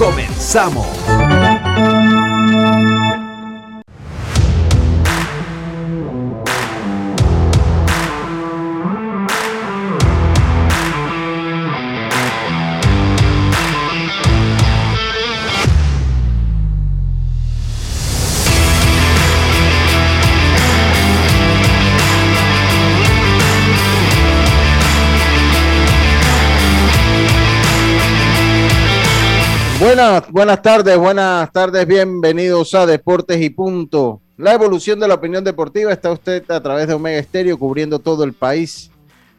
Comenzamos. Buenas, buenas tardes, buenas tardes, bienvenidos a Deportes y Punto. La evolución de la opinión deportiva está usted a través de Omega Estéreo cubriendo todo el país,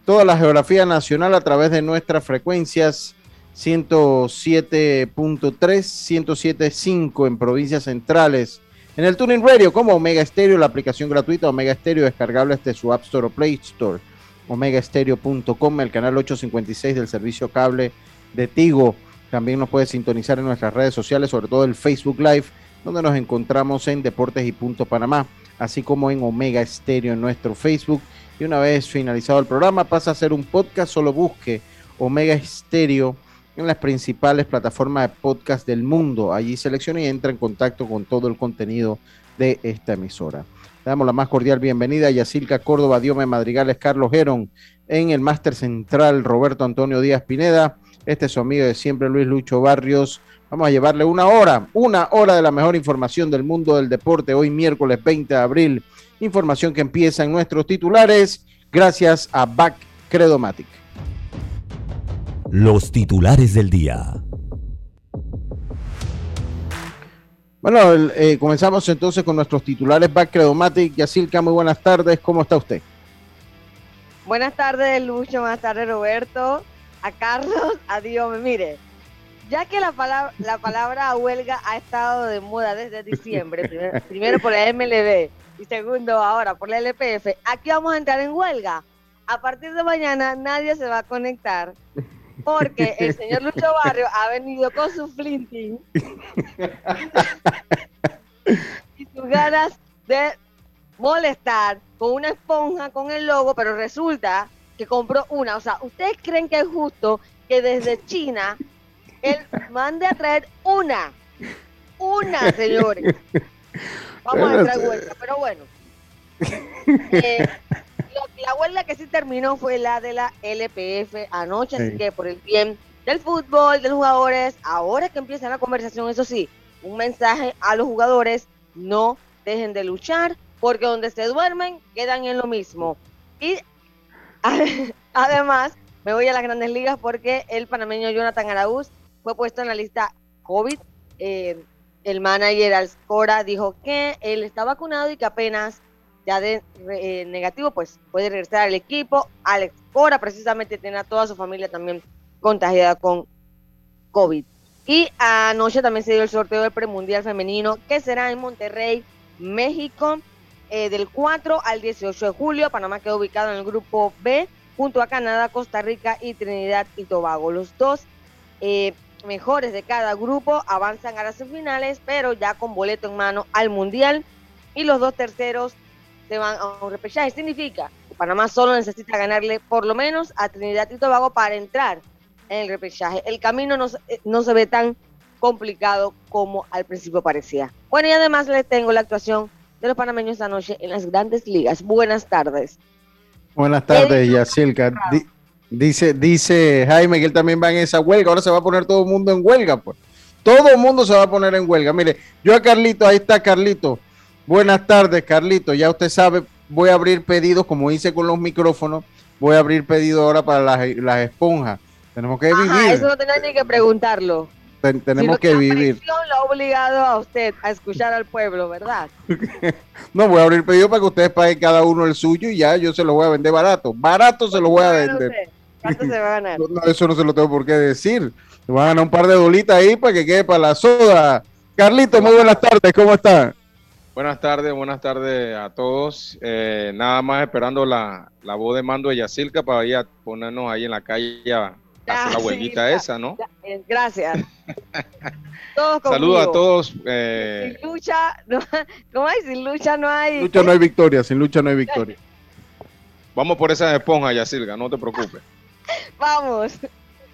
toda la geografía nacional a través de nuestras frecuencias 107.3, 107.5 en provincias centrales. En el Tuning Radio como Omega Estéreo, la aplicación gratuita Omega Estéreo descargable desde su App Store o Play Store, omegaestereo.com, el canal 856 del servicio cable de Tigo. También nos puede sintonizar en nuestras redes sociales, sobre todo el Facebook Live, donde nos encontramos en Deportes y Punto Panamá, así como en Omega Estéreo en nuestro Facebook. Y una vez finalizado el programa, pasa a ser un podcast, solo busque Omega Estéreo en las principales plataformas de podcast del mundo. Allí seleccione y entra en contacto con todo el contenido de esta emisora. Le damos la más cordial bienvenida a Yacilca Córdoba, Diome Madrigales, Carlos Gerón, en el Máster Central, Roberto Antonio Díaz Pineda este es su amigo de siempre, Luis Lucho Barrios. Vamos a llevarle una hora, una hora de la mejor información del mundo del deporte. Hoy miércoles 20 de abril. Información que empieza en nuestros titulares gracias a Back Credomatic. los titulares del día. Bueno, eh, comenzamos entonces con nuestros titulares Back Credomatic. Yacilca, muy buenas tardes. ¿Cómo está usted? Buenas tardes, Lucho. Buenas tardes, Roberto. A Carlos, a Dios. Mire, ya que la palabra, la palabra huelga ha estado de moda desde diciembre, primero, primero por la MLB y segundo ahora por la LPF, aquí vamos a entrar en huelga. A partir de mañana nadie se va a conectar porque el señor Lucho Barrio ha venido con su flinting y sus ganas de molestar con una esponja con el logo, pero resulta que compró una. O sea, ¿ustedes creen que es justo que desde China él mande a traer una? Una, señores. Vamos a entrar en huelga, pero bueno. Eh, la huelga que sí terminó fue la de la LPF anoche, Sí. así que por el bien del fútbol, de los jugadores, ahora que empieza la conversación, eso sí, un mensaje a los jugadores, no dejen de luchar, porque donde se duermen quedan en lo mismo. Y además, me voy a las grandes ligas porque el panameño Jonathan Araúz fue puesto en la lista COVID. Eh, el manager Alcora dijo que él está vacunado y que apenas ya de eh, negativo, pues puede regresar al equipo. Alex Cora precisamente tiene a toda su familia también contagiada con COVID. Y anoche también se dio el sorteo del premundial femenino que será en Monterrey, México, eh, del 4 al 18 de julio. Panamá quedó ubicado en el grupo B junto a Canadá, Costa Rica y Trinidad y Tobago. Los dos eh, mejores de cada grupo avanzan a las semifinales, pero ya con boleto en mano al mundial. Y los dos terceros se van a un repechaje. Significa que Panamá solo necesita ganarle por lo menos a Trinidad y Tobago para entrar en el repechaje. El camino no, eh, no se ve tan complicado como al principio parecía. Bueno, y además les tengo la actuación de los panameños esta noche en las grandes ligas. Buenas tardes. Buenas tardes, Yacilca. Di- dice, dice Jaime que él también va en esa huelga. Ahora se va a poner todo el mundo en huelga, pues. Todo el mundo se va a poner en huelga. Mire, yo a Carlito, ahí está Carlito. Buenas tardes, Carlito. Ya usted sabe, voy a abrir pedidos, como hice con los micrófonos, voy a abrir pedidos ahora para las, las esponjas. Tenemos que Ajá, vivir. eso no tenía ni que preguntarlo. Ten- tenemos que la vivir. lo ha obligado a usted a escuchar al pueblo, ¿verdad? No, voy a abrir pedido para que ustedes paguen cada uno el suyo y ya yo se los voy a vender barato. Barato se los voy a ¿Cuánto vender. ¿Cuánto se va a ganar? No, eso no se lo tengo por qué decir. Van a ganar un par de dolitas ahí para que quede para la soda. Carlito, muy buenas tardes, ¿cómo están? Buenas tardes, buenas tardes a todos. Eh, nada más esperando la, la, voz de mando de Yacilca para ir a ponernos ahí en la calle a la vueltita esa, ¿no? Eh, gracias. Saludos a todos. Eh... Sin lucha, no, ¿cómo hay? Sin lucha no hay. Sin lucha no hay victoria, sin lucha no hay victoria. Vamos por esa esponja, Yacilca, no te preocupes. Vamos.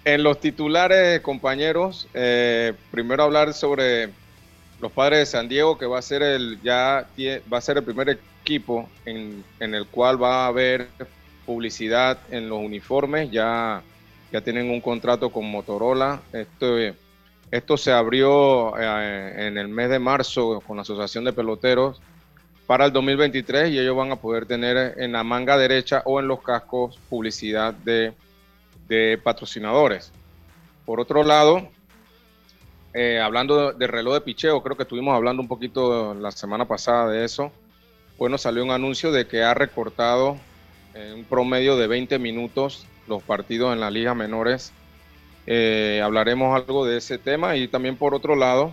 En los titulares, compañeros, eh, primero hablar sobre los padres de San Diego, que va a ser el ya va a ser el primer equipo en, el cual va a haber publicidad en los uniformes. Ya, ya tienen un contrato con Motorola. Esto, esto se abrió eh, en el mes de marzo con la Asociación de Peloteros para el 2023 y ellos van a poder tener en la manga derecha o en los cascos publicidad de, de patrocinadores. Por otro lado, eh, hablando de, reloj de picheo, creo que estuvimos hablando un poquito la semana pasada de eso. Bueno, salió un anuncio de que ha recortado en un promedio de 20 minutos los partidos en la liga menores. Eh, hablaremos algo de ese tema y también por otro lado,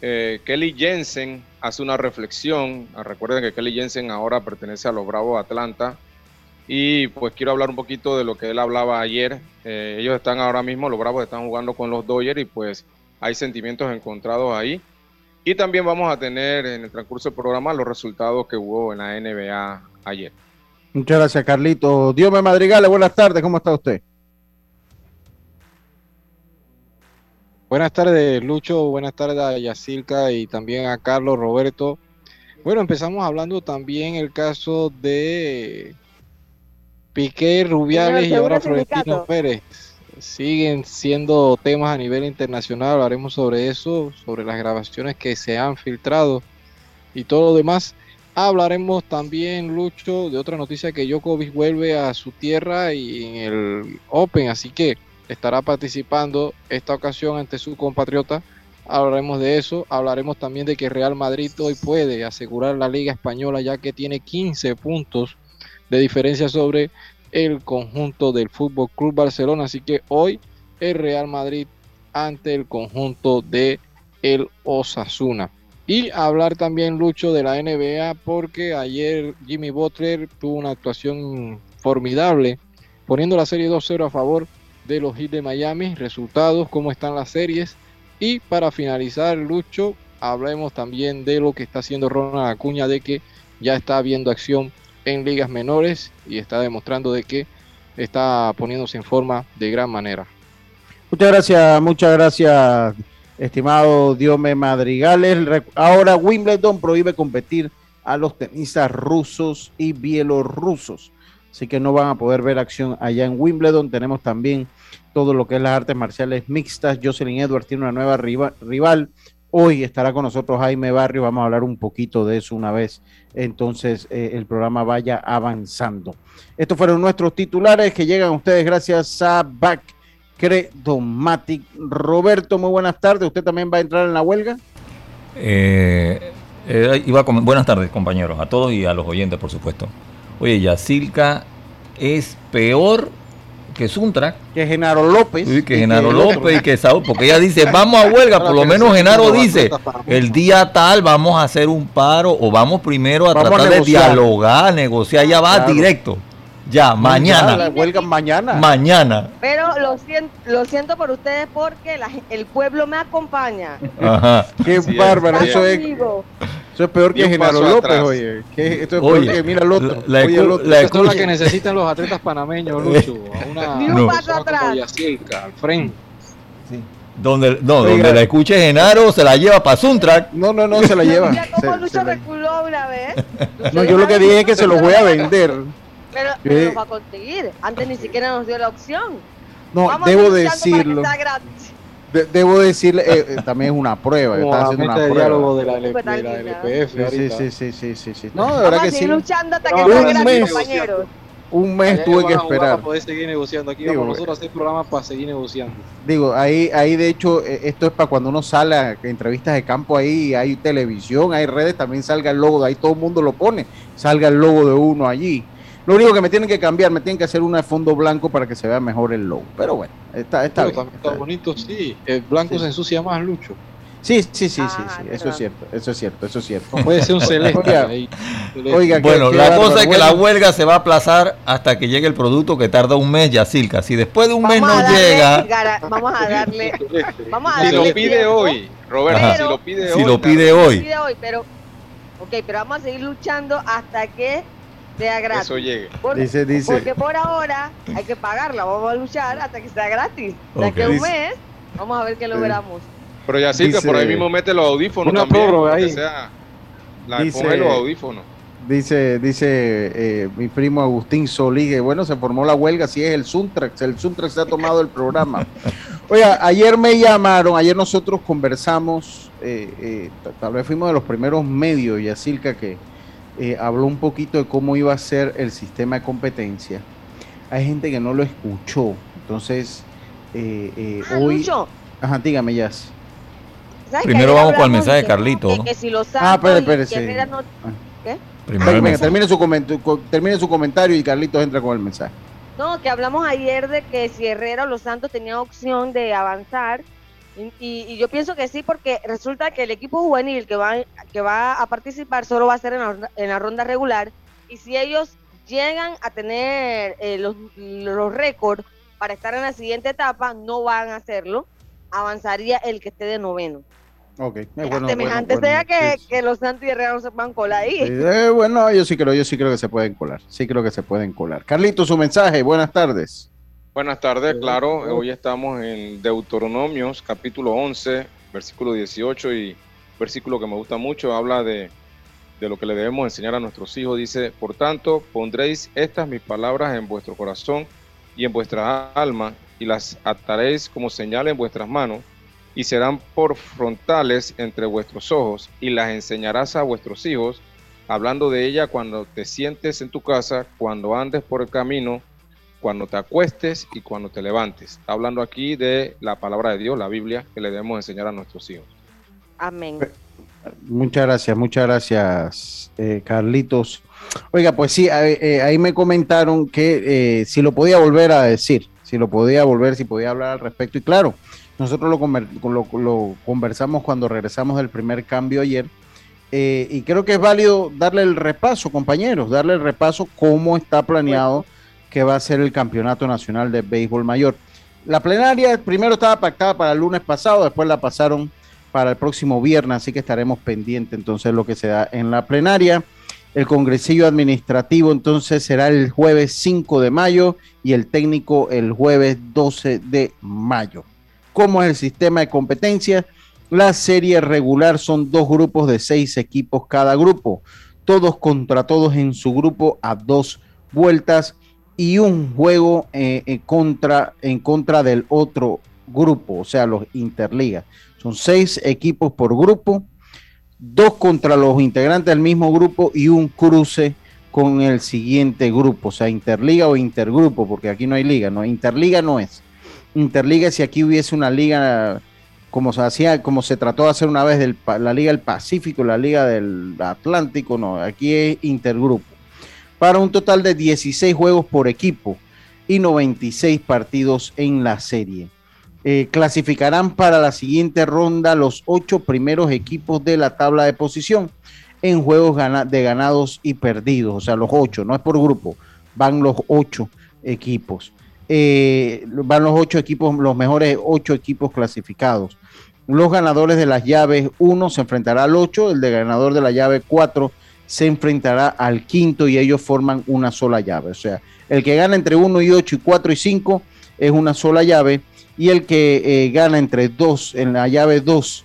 eh, Kelly Jensen hace una reflexión. Recuerden que Kelly Jensen ahora pertenece a los Bravos de Atlanta. Y pues quiero hablar un poquito de lo que él hablaba ayer. ellos están ahora mismo, los Bravos están jugando con los Dodgers y pues hay sentimientos encontrados ahí. Y también vamos a tener en el transcurso del programa los resultados que hubo en la NBA ayer. Muchas gracias, Carlito. Dios me madrigale, buenas tardes, ¿cómo está usted? Buenas tardes, Lucho. Buenas tardes a Yacilca y también a Carlos Roberto. Bueno, empezamos hablando también el caso de Piqué Rubiales y ahora Florentino Pérez siguen siendo temas a nivel internacional, hablaremos sobre eso, sobre las grabaciones que se han filtrado y todo lo demás. Hablaremos también, Lucho, de otra noticia que Djokovic vuelve a su tierra y en el Open, así que estará participando esta ocasión ante su compatriota. Hablaremos de eso, hablaremos también de que Real Madrid hoy puede asegurar la Liga Española ya que tiene 15 puntos de diferencia sobre el conjunto del Fútbol Club Barcelona. Así que hoy el Real Madrid ante el conjunto de el Osasuna. Y hablar también, Lucho, de la NBA, porque ayer Jimmy Butler tuvo una actuación formidable, poniendo la serie 2-0 a favor de los Heat de Miami. Resultados, cómo están las series. Y para finalizar, Lucho, hablemos también de lo que está haciendo Ronald Acuña, de que ya está viendo acción en ligas menores y está demostrando de que está poniéndose en forma de gran manera. Muchas gracias, muchas gracias, estimado Diome Madrigales. Ahora Wimbledon prohíbe competir a los tenistas rusos y bielorrusos. Así que no van a poder ver acción allá en Wimbledon. Tenemos también todo lo que es las artes marciales mixtas. Jocelyn Edwards tiene una nueva rival Hoy estará con nosotros Jaime Barrio, vamos a hablar un poquito de eso una vez entonces eh, el programa vaya avanzando. Estos fueron nuestros titulares que llegan a ustedes gracias a Back Credomatic. Roberto, muy buenas tardes. ¿Usted también va a entrar en la huelga? Eh, eh, iba buenas tardes, compañeros, a todos y a los oyentes, por supuesto. Oye, Yacilca es peor que Suntra. Que Genaro López. que Genaro López y que Saúl, porque ella dice, vamos a huelga, por lo menos Genaro dice, el día tal vamos a hacer un paro o vamos primero a tratar de dialogar, negociar, ya va directo. Ya, mañana. La huelga mañana. Mañana. Pero lo siento, lo siento por ustedes porque el pueblo me acompaña. Ajá. Qué bárbaro, eso es. Eso es peor que Genaro López, oye. esto es peor que, mira, Loto. La, la, esto es la que necesitan los atletas panameños, Lucho. Una, Ni un paso atrás. al frente. Sí. Donde, no, donde la escuche Genaro se la lleva para Suntrack. No, no, no, se la lleva. Mira cómo Lucho reculó una vez. No, yo lo que dije es que se los voy a vender. Pero, pero lo va a conseguir. Antes ni siquiera nos dio la opción. No, debo decirlo debo decirle, eh, eh, también es una prueba. está haciendo una prueba. diálogo de la, LPF. Sí, sí, sí, sí, sí, sí. No, de verdad que sí. luchando hasta que un mes, compañeros. Un mes tuve que esperar. Para poder seguir negociando. Aquí vamos nosotros a hacer programas para seguir negociando. Digo, ahí, ahí de hecho, eh, esto es para cuando uno sale a entrevistas de campo ahí, hay televisión, hay redes, también salga el logo, de ahí todo el mundo lo pone, salga el logo de uno allí. Lo único que me tienen que cambiar, me tienen que hacer una de fondo blanco para que se vea mejor el logo. Pero bueno, está, está, bien, está, bonito, sí. El blanco se ensucia más, Lucho. Sí, sí, sí, sí, ah, sí, eso es cierto, eso es cierto, eso es cierto. Puede ser un celeste. Oiga, bueno, la cosa es que la huelga se va a aplazar hasta que llegue el producto que tarda un mes, Yacilca. Si después de un mes no llega. Vamos a darle. Vamos a darle si lo pide hoy, Roberto, si lo pide si hoy. Lo pide hoy. pide hoy, pero. Ok, pero vamos a seguir luchando hasta que sea gratis. Eso llegue. dice, dice. Porque por ahora hay que pagarla, vamos a luchar hasta que sea gratis. De que un mes, vamos a ver que logramos. Pero ya sí, que por ahí mismo mete los audífonos también. Ahí. Sea, la, dice, los audífonos. Dice, dice eh, mi primo Agustín Solí, bueno, se formó la huelga, si es el Suntrax, el Suntrax se ha tomado el programa. Oiga, ayer me llamaron, ayer nosotros conversamos, eh, eh, tal vez fuimos de los primeros medios, Yacilca, que habló un poquito de cómo iba a ser el sistema de competencia. Hay gente que no lo escuchó, entonces ah, hoy... Ajá, dígame, Yas. Primero vamos con el mensaje de Carlito. ah, espere, espere, ah. ¿Qué? Primero termine, su termine su comentario y Carlitos entra con el mensaje. No, que hablamos ayer de que si Herrera o Los Santos tenía opción de avanzar. Y, yo pienso que sí, porque resulta que el equipo juvenil que va, que va a participar solo va a ser en la, ronda regular. Y si ellos llegan a tener eh, los, los récords para estar en la siguiente etapa, no van a hacerlo. Avanzaría el que esté de noveno. Ok, bueno, semejante sea que, los Santos y Herrera no se puedan colar ahí. Eh, bueno, yo sí creo, yo sí creo que se pueden colar. Sí creo que se pueden colar. Carlito, su mensaje, buenas tardes. Buenas tardes, claro. Hoy estamos en Deuteronomios, capítulo 11, versículo 18 y versículo que me gusta mucho, habla de, de lo que le debemos enseñar a nuestros hijos. Dice, por tanto, pondréis estas mis palabras en vuestro corazón y en vuestra alma y las ataréis como señal en vuestras manos y serán por frontales entre vuestros ojos, y las enseñarás a vuestros hijos, hablando de ella cuando te sientes en tu casa, cuando andes por el camino, cuando te acuestes y cuando te levantes. Está hablando aquí de la palabra de Dios, la Biblia, que le debemos enseñar a nuestros hijos. Amén. Muchas gracias, muchas gracias, eh, Carlitos. Oiga, pues sí, eh, ahí me comentaron que eh, si lo podía volver a decir, si lo podía volver, si podía hablar al respecto. Y claro, nosotros lo, conversamos cuando regresamos del primer cambio ayer. Eh, y creo que es válido darle el repaso, compañeros, darle el repaso cómo está planeado que va a ser el Campeonato Nacional de Béisbol Mayor. La plenaria primero estaba pactada para el lunes pasado, después la pasaron para el próximo viernes, así que estaremos pendientes entonces lo que se da en la plenaria. El congresillo administrativo entonces será el jueves 5 de mayo y el técnico el jueves 12 de mayo cómo es el sistema de competencia. La serie regular son dos grupos de seis equipos cada grupo, todos contra todos en su grupo a dos vueltas y un juego eh, en, contra, en contra del otro grupo, o sea, los interligas. Son seis equipos por grupo, dos contra los integrantes del mismo grupo y un cruce con el siguiente grupo, o sea, interliga o intergrupo, porque aquí no hay liga, no, interliga no es. Interliga si aquí hubiese una liga como se hacía, como se trató de hacer una vez la Liga del Pacífico, la Liga del Atlántico, no, aquí es intergrupo. Para un total de 16 juegos por equipo y 96 partidos en la serie. Eh, clasificarán para la siguiente ronda los ocho primeros equipos de la tabla de posición en juegos de ganados y perdidos, o sea, los ocho, no es por grupo, van los ocho equipos eh, van los ocho equipos, los mejores ocho equipos clasificados. Los ganadores de las llaves 1 se enfrentará al 8, el de ganador de la llave 4 se enfrentará al quinto y ellos forman una sola llave. O sea, el que gana entre 1 y 8 y 4 y 5 es una sola llave y el que eh, gana entre 2 en la llave 2,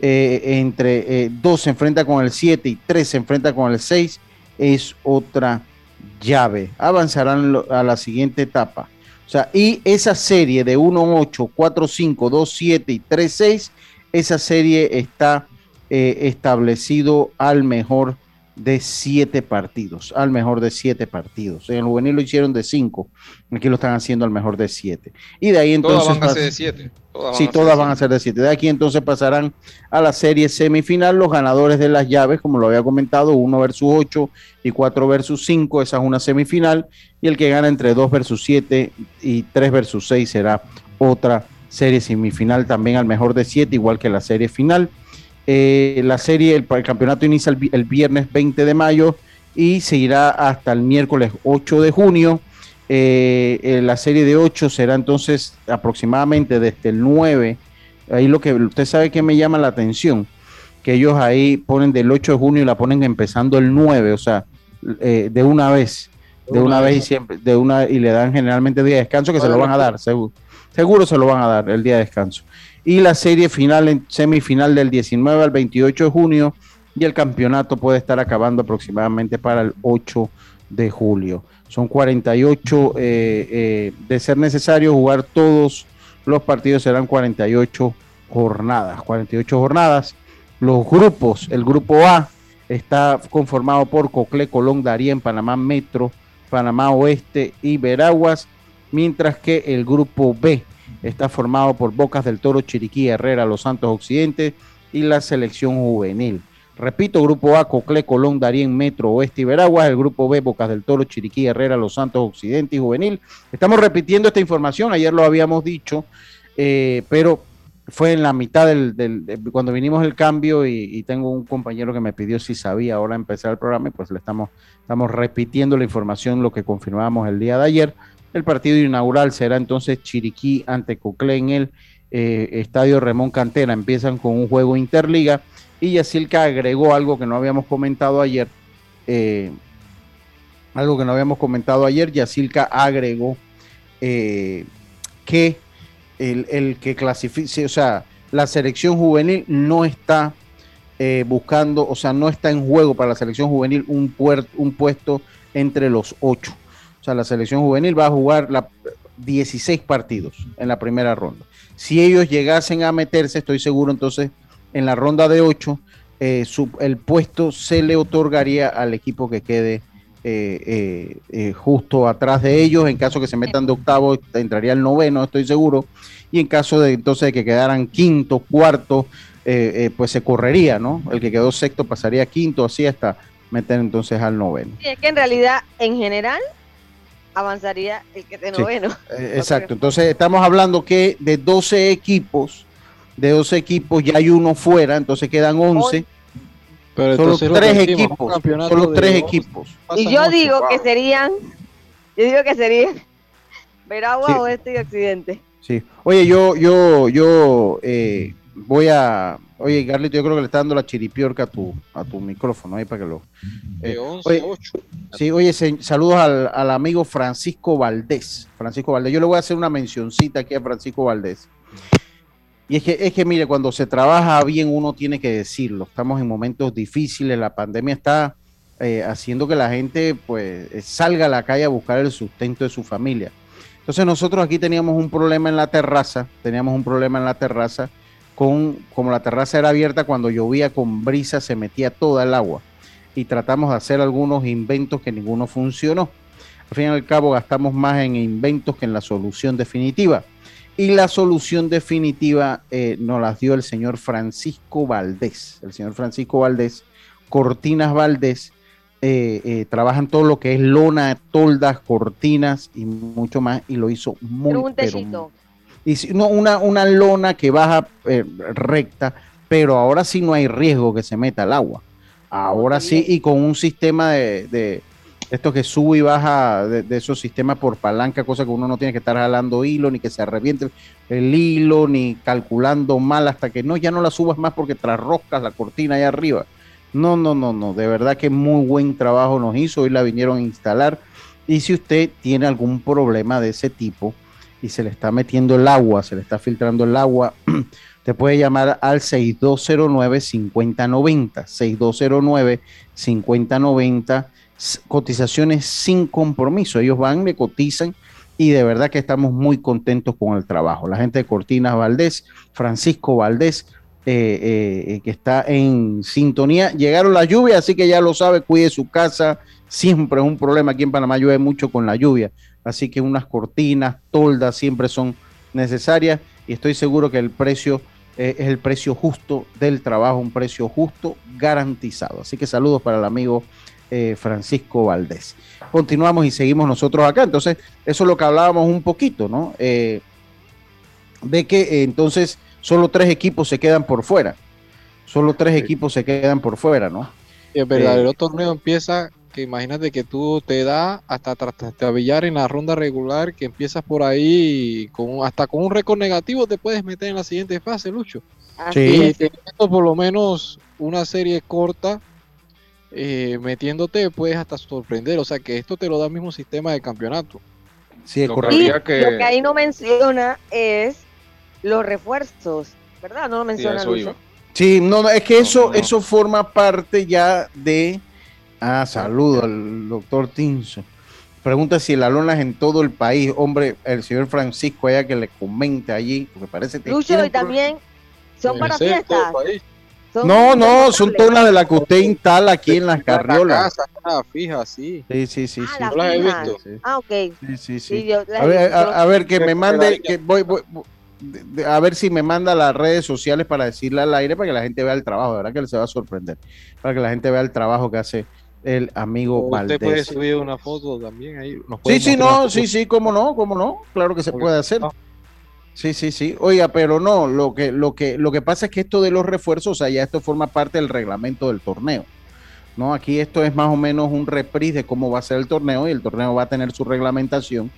eh, entre 2 eh, se enfrenta con el 7 y 3 se enfrenta con el 6 es otra llave. Avanzarán a la siguiente etapa. O sea, y esa serie de 1, 8, 4, 5, 2, 7 y 3, 6, esa serie está eh, establecido al mejor de siete partidos, al mejor de siete partidos. En el juvenil lo hicieron de cinco, aquí lo están haciendo al mejor de siete. Y de ahí entonces... Todas van a ser de siete. sí, todas van a ser de siete. De aquí entonces pasarán a la serie semifinal los ganadores de las llaves, como lo había comentado, uno versus ocho y cuatro versus cinco, esa es una semifinal. Y el que gana entre dos versus siete y tres versus seis será otra serie semifinal también al mejor de siete, igual que la serie final. Eh, la serie, el, campeonato inicia el, viernes 20 de mayo y seguirá hasta el miércoles 8 de junio. Eh, eh, la serie de 8 será entonces aproximadamente desde el 9. Ahí lo que usted sabe que me llama la atención, que ellos ahí ponen del 8 de junio y la ponen empezando el 9, o sea, de una vez, de una, vez y siempre, de una y le dan generalmente día de descanso que se lo van a dar, seguro, seguro se lo van a dar el día de descanso y la serie final en semifinal del 19 al 28 de junio y el campeonato puede estar acabando aproximadamente para el 8 de julio. Son 48, eh, eh, de ser necesario jugar todos los partidos serán 48 jornadas, 48 jornadas. Los grupos, el grupo A está conformado por Cocle, Colón, Darien, Panamá Metro, Panamá Oeste y Veraguas, mientras que el grupo B está formado por Bocas del Toro, Chiriquí, Herrera, Los Santos Occidente y la selección juvenil. Repito, grupo A, Cocle, Colón, Darien, Metro, Oeste y Veraguas. El grupo B, Bocas del Toro, Chiriquí, Herrera, Los Santos Occidente y Juvenil. Estamos repitiendo esta información, ayer lo habíamos dicho, eh, pero fue en la mitad del, cuando vinimos el cambio y, tengo un compañero que me pidió si sabía ahora empezar el programa y pues le estamos, estamos repitiendo la información, lo que confirmábamos el día de ayer. El partido inaugural será entonces Chiriquí ante Coclé en el eh, Estadio Remón Cantera. Empiezan con un juego interliga y Yacilca agregó algo que no habíamos comentado ayer. Eh, algo que no habíamos comentado ayer. Yacilca agregó eh, que el, que clasifique, o sea, la selección juvenil no está buscando, o sea, no está en juego para la selección juvenil un, un puesto entre los ocho. O sea, la selección juvenil va a jugar la, 16 partidos en la primera ronda. Si ellos llegasen a meterse, estoy seguro entonces, en la ronda de 8, eh, el puesto se le otorgaría al equipo que quede eh, eh, justo atrás de ellos. En caso que se metan de octavo, entraría el noveno, estoy seguro. Y en caso de entonces de que quedaran quinto, cuarto, pues se correría, ¿no? El que quedó sexto pasaría quinto, así hasta meter entonces al noveno. Sí, es que en realidad, en general, avanzaría el que esté noveno. Eh, exacto, entonces estamos hablando que de 12 equipos, de 12 equipos ya hay uno fuera, entonces quedan 11. Pero solo tres equipos, solo tres equipos. Y yo digo que serían, yo digo que serían Veragua, Oeste y Occidente. Sí. Oye, yo, yo, yo eh, voy a, Oye, Carlito, yo creo que le está dando la chiripiorca a tu, a tu micrófono ahí para que lo. Eh, oye, 8. Sí, oye, saludos al, amigo Francisco Valdés. Francisco Valdés. Yo le voy a hacer una mencioncita aquí a Francisco Valdés. Y es que, es que, mire, cuando se trabaja bien, uno tiene que decirlo. Estamos en momentos difíciles, la pandemia está eh, haciendo que la gente pues salga a la calle a buscar el sustento de su familia. Entonces nosotros aquí teníamos un problema en la terraza, teníamos un problema en la terraza como la terraza era abierta, cuando llovía con brisa se metía toda el agua. Y tratamos de hacer algunos inventos que ninguno funcionó. Al fin y al cabo gastamos más en inventos que en la solución definitiva. Y la solución definitiva eh, nos la dio el señor Francisco Valdés. El señor Francisco Valdés, Cortinas Valdés, eh, eh, trabajan todo lo que es lona, toldas, cortinas y mucho más. Y lo hizo muy, pero, y no, una, una lona que baja eh, recta, pero ahora sí no hay riesgo que se meta el agua. Ahora sí, y con un sistema de, de esto que sube y baja de, esos sistemas por palanca, cosa que uno no tiene que estar jalando hilo, ni que se reviente el hilo, ni calculando mal hasta que no, ya no la subas más porque trasroscas la cortina allá arriba. No, no, no, no, de verdad que muy buen trabajo nos hizo, hoy la vinieron a instalar. Y si usted tiene algún problema de ese tipo, y se le está metiendo el agua, se le está filtrando el agua, te puede llamar al 6209-5090. 6209-5090, cotizaciones sin compromiso. Ellos van, le cotizan y de verdad que estamos muy contentos con el trabajo. La gente de Cortinas Valdés, Francisco Valdés, que está en sintonía. Llegaron las lluvias, así que ya lo sabe, cuide su casa. Siempre es un problema aquí en Panamá, llueve mucho con la lluvia. Así que unas cortinas, toldas siempre son necesarias y estoy seguro que el precio es el precio justo del trabajo, un precio justo garantizado. Así que saludos para el amigo eh, Francisco Valdés. Continuamos y seguimos nosotros acá. Entonces, eso es lo que hablábamos un poquito, ¿no? Eh, de que eh, entonces solo tres equipos se quedan por fuera. Solo tres equipos se quedan por fuera, ¿no? Y el verdadero torneo empieza que imagínate que tú te da hasta trastabillar en la ronda regular, que empiezas por ahí con hasta con un récord negativo te puedes meter en la siguiente fase, Lucho. Sí. Y por lo menos una serie corta eh, metiéndote puedes hasta sorprender. O sea que esto te lo da el mismo sistema de campeonato. Sí, lo que... Lo que ahí no menciona es los refuerzos, ¿verdad? No lo menciona sí, no, es que eso, eso forma parte ya de. Ah, saludo al doctor Tinso. Pregunta si el alona es en todo el país. Hombre, el señor Francisco allá que le comente allí, porque parece que. Lucho, y también son para fiestas. No, no, son todas las de las que usted instala aquí en las carriolas. La fija, sí. Sí, sí, sí. Ah, las he visto. Ah, ok. Sí, sí, sí. a, ver, a, ver, que me mande, que voy, voy, a ver si me manda las redes sociales para decirle al aire para que la gente vea el trabajo. De verdad que se va a sorprender. Para que la gente vea el trabajo que hace el amigo Valdés. Usted puede subir una foto también ahí. sí, sí, no, sí, sí, cómo no, cómo no. Claro que se puede hacer. Ah. Sí, sí, sí. Oiga, pero no, lo que, lo que, lo que pasa es que esto de los refuerzos, o sea, ya esto forma parte del reglamento del torneo. ¿no? Aquí esto es más o menos un reprise de cómo va a ser el torneo y el torneo va a tener su reglamentación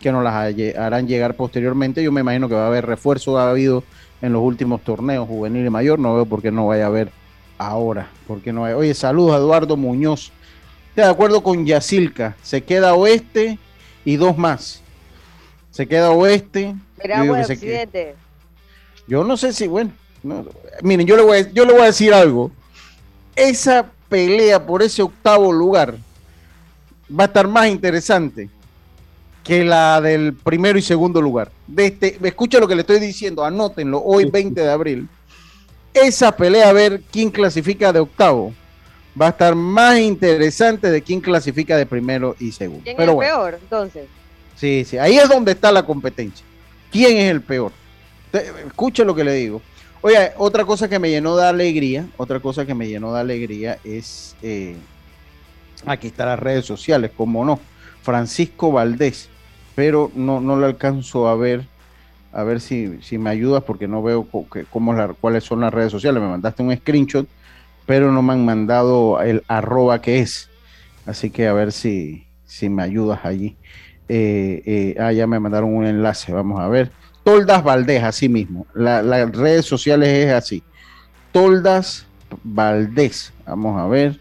que nos las harán llegar posteriormente. Yo me imagino que va a haber refuerzo, ha habido en los últimos torneos juvenil y mayor, no veo por qué no vaya a haber ahora, porque no hay. Oye, saludos a Eduardo Muñoz. Estoy de acuerdo con Yacilca, se queda oeste y dos más. Se queda oeste, yo no sé si, bueno, miren, yo le, voy a, yo le voy a decir algo. Esa pelea por ese octavo lugar va a estar más interesante que la del primero y segundo lugar. De este, escucha lo que le estoy diciendo, anótenlo, hoy 20 de abril. Esa pelea a ver quién clasifica de octavo va a estar más interesante de quién clasifica de primero y segundo. ¿Quién es el peor, entonces? Sí, sí, ahí es donde está la competencia. ¿Quién es el peor? Escuche lo que le digo. Oye, otra cosa que me llenó de alegría, otra cosa que me llenó de alegría es, eh, aquí están las redes sociales, como no, Francisco Valdés, pero no, no lo alcanzo a ver, a ver si, si me ayudas porque no veo cómo la, cuáles son las redes sociales. Me mandaste un screenshot, pero no me han mandado el arroba que es. Así que a ver si, si me ayudas allí. Eh, eh, ah, ya me mandaron un enlace, vamos a ver. Toldas Valdés, así mismo. las redes sociales es así. Toldas Valdés, vamos a ver.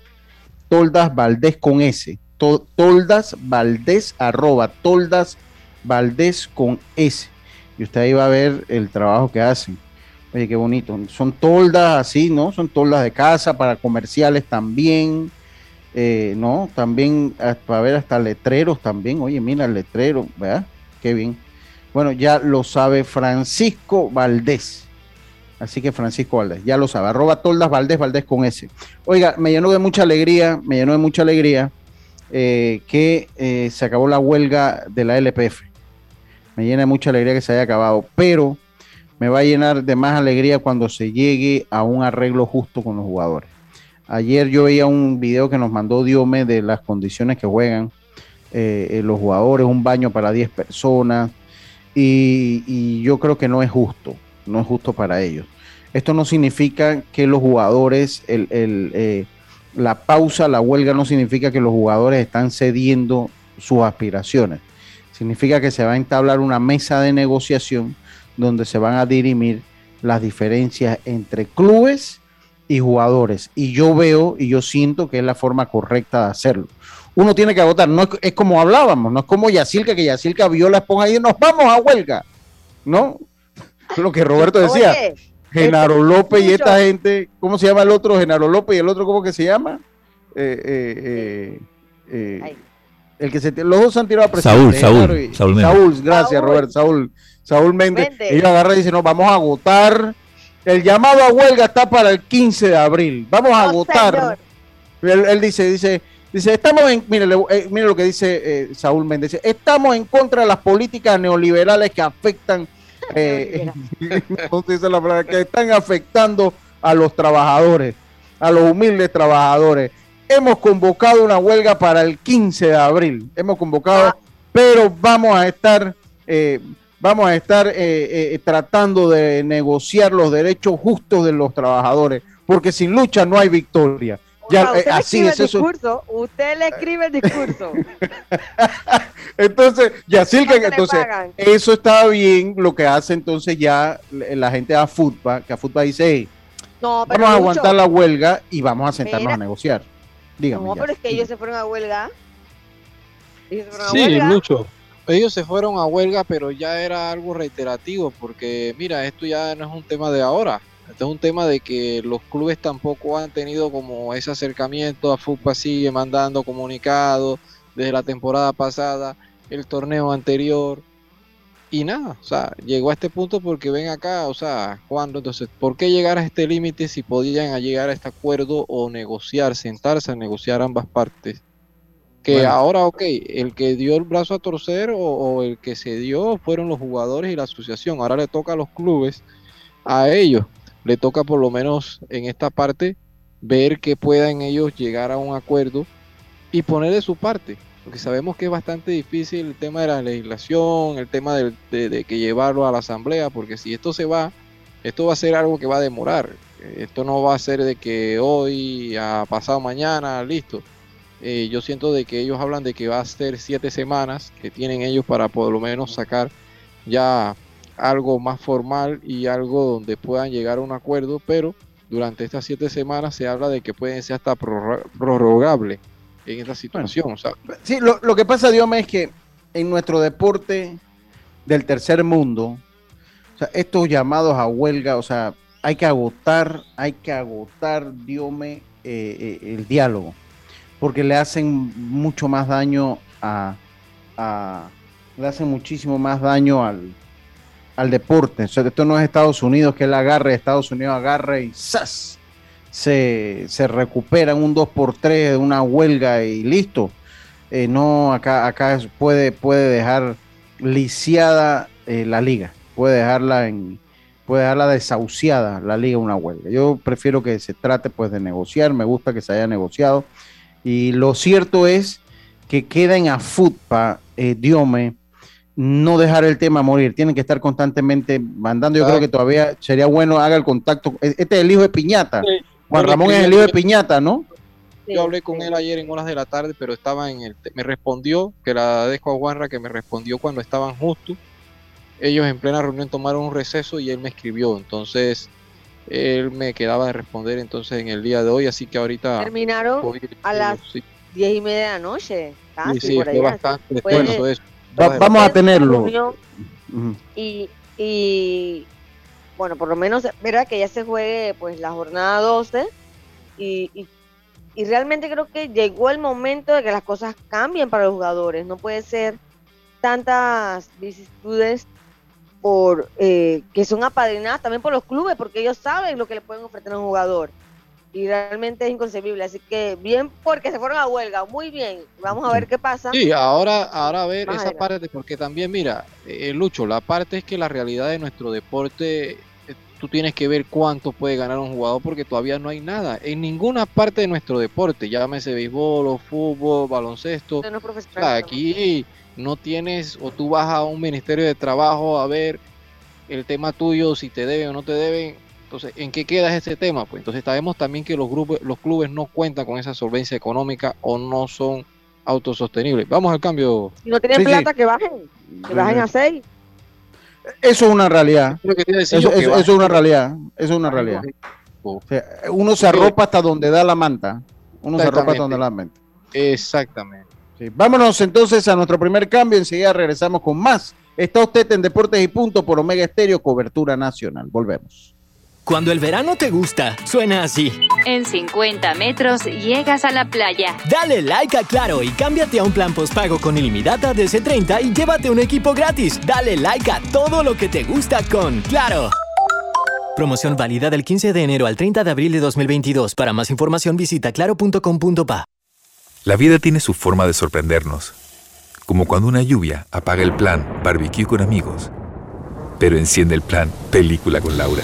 Toldas Valdés con S. toldas Valdés, arroba Toldas Valdés con S. Y usted ahí va a ver el trabajo que hacen. Oye, qué bonito. Son toldas así, ¿no? Son toldas de casa para comerciales también. Eh, no, también para ver hasta letreros también. Oye, mira el letrero, ¿verdad? Qué bien. Bueno, ya lo sabe Francisco Valdés. Así que Francisco Valdés, ya lo sabe. Arroba Toldas Valdés, Valdés con S. Oiga, me llenó de mucha alegría, me llenó de mucha alegría eh, que eh, se acabó la huelga de la LPF. Me llena mucha alegría que se haya acabado, pero me va a llenar de más alegría cuando se llegue a un arreglo justo con los jugadores. Ayer yo veía un video que nos mandó Diome de las condiciones que juegan eh, eh, los jugadores, un baño para 10 personas, y, yo creo que no es justo, no es justo para ellos. Esto no significa que los jugadores, eh, la pausa, la huelga no significa que los jugadores están cediendo sus aspiraciones. Significa que se va a entablar una mesa de negociación donde se van a dirimir las diferencias entre clubes y jugadores. Y yo veo y yo siento que es la forma correcta de hacerlo. Uno tiene que agotar, no es, como hablábamos, no es como Yacilca, que Yacilca vio la esponja y nos vamos a huelga, ¿no? Lo que Roberto decía. Genaro López y esta gente, ¿cómo se llama el otro? Genaro López y el otro, ¿cómo que se llama? Eh, eh, eh, el que se los dos han tirado a Saúl, Saúl, Saúl, Saúl, gracias Roberto, Saúl, Saúl Méndez. Ellos agarran y dicen, no, vamos a agotar El llamado a huelga está para el 15 de abril. Vamos a votar. Él, dice, dice, dice, estamos en, mire, eh, mire lo que dice eh, Saúl Méndez. Estamos en contra de las políticas neoliberales que afectan, eh, dice la palabra, que están afectando a los trabajadores, a los humildes trabajadores. Hemos convocado una huelga para el 15 de abril. Hemos convocado, ah. pero vamos a estar eh, vamos a estar eh, eh, tratando de negociar los derechos justos de los trabajadores, porque sin lucha no hay victoria. Ya, usted así es el discurso, usted le escribe el discurso. entonces, ya sí que entonces eso está bien lo que hace entonces ya la gente a fútbol, que a fútbol dice, vamos a aguantar la huelga y vamos a sentarnos a negociar. Dígame. No, pero es que ellos se fueron a huelga. sí, mucho ellos se fueron a huelga, pero ya era algo reiterativo, porque mira, esto ya no es un tema de ahora, esto es un tema de que los clubes tampoco han tenido como ese acercamiento, a fútbol sigue mandando comunicados desde la temporada pasada, el torneo anterior, y nada, o sea, llegó a este punto porque ven acá, o sea, cuando entonces, ¿por qué llegar a este límite si podían llegar a este acuerdo o negociar, sentarse a negociar ambas partes? Que ahora, ok, el que dio el brazo a torcer o, el que se dio fueron los jugadores y la asociación. Ahora le toca a los clubes, a ellos, le toca por lo menos en esta parte ver que puedan ellos llegar a un acuerdo y poner de su parte. Porque sabemos que es bastante difícil el tema de la legislación, el tema de, que llevarlo a la asamblea, porque si esto se va, esto va a ser algo que va a demorar. Esto no va a ser de que hoy, a pasado mañana, listo eh, yo siento de que ellos hablan de que va a ser siete semanas que tienen ellos para por lo menos sacar ya algo más formal y algo donde puedan llegar a un acuerdo, pero durante estas siete semanas se habla de que pueden ser hasta prorrogable en esta situación. Sí, lo, que pasa, Dios es que en nuestro deporte del tercer mundo, estos llamados a huelga, o sea, hay que agotar, hay que agotar, Diome, eh, eh, el diálogo porque le hacen mucho más daño a, le hacen muchísimo más daño al, al deporte. O sea, esto no es Estados Unidos, que él agarre, Estados Unidos agarre y ¡zas! Se, se recupera un 2x3 de una huelga y listo. Eh, no, acá, acá puede, puede dejar lisiada eh, la liga, puede dejarla en, puede dejarla desahuciada la liga una huelga. Yo prefiero que se trate pues de negociar, me gusta que se haya negociado y lo cierto es que queda en AFUTPA, eh, Diome, no dejar el tema morir. Tienen que estar constantemente mandando. Yo creo que todavía sería bueno haga el contacto. E, este es el hijo de Piñata. Juan Ramón es el hijo de Piñata, ¿no? Yo hablé con él ayer en horas de la tarde, pero estaba en el. Me respondió, que la dejo a Juanra, que me respondió cuando estaban justo. Ellos en plena reunión tomaron un receso y él me escribió. Entonces, él me quedaba de responder entonces en el día de hoy, así que ahorita... Terminaron a las diez y media de la noche. Casi, sí, fue bastante eso. vamos a tenerlo. Y, y, bueno, por lo menos, verdad que ya se juegue pues la jornada 12 y, y, y realmente creo que llegó el momento de que las cosas cambien para los jugadores. No puede ser tantas vicisitudes por eh, que son apadrinadas también por los clubes, porque ellos saben lo que le pueden ofrecer a un jugador. Y realmente es inconcebible. Así que bien porque se fueron a huelga, muy bien. Vamos a ver qué pasa. Sí, ahora, ahora a ver esa parte, porque también, mira, eh, Lucho, la parte es que la realidad de nuestro deporte, eh, tú tienes que ver cuánto puede ganar un jugador, porque todavía no hay nada. En ninguna parte de nuestro deporte, llámese béisbol o fútbol, baloncesto. aquí no tienes o tú vas a un ministerio de trabajo a ver el tema tuyo, si te deben o no te deben, entonces, ¿en qué queda ese tema? Pues entonces sabemos también que los grupos, los clubes no cuentan con esa solvencia económica o no son autosostenibles. Vamos al cambio. Si no tienen plata, que bajen, que bajen a seis. Eso es una realidad. Eso, es una realidad. Eso es una realidad. uno se arropa hasta donde da la manta. Uno se arropa hasta donde da la manta. Exactamente. Vámonos entonces a nuestro primer cambio. Enseguida regresamos con más. Está usted en Deportes y Punto por Omega Estéreo, cobertura nacional. Volvemos. Cuando el verano te gusta, suena así. En 50 metros llegas a la playa. Dale like a Claro y cámbiate a un plan postpago con ilimitada de C30 y llévate un equipo gratis. Dale like a todo lo que te gusta con Claro. Promoción válida del 15 de enero al 30 de abril de 2022. Para más información visita claro.com.pa. La vida tiene su forma de sorprendernos. Como cuando una lluvia apaga el plan barbecue con amigos, pero enciende el plan película con Laura.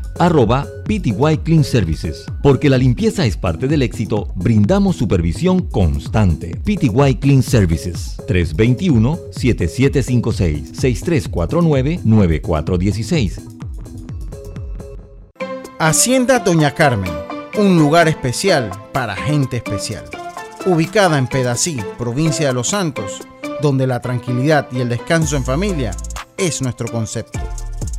arroba PTY Clean Services. Porque la limpieza es parte del éxito, brindamos supervisión constante. PTY Clean Services 321-7756-6349-9416. Hacienda Doña Carmen, un lugar especial para gente especial. Ubicada en Pedací, provincia de Los Santos, donde la tranquilidad y el descanso en familia es nuestro concepto.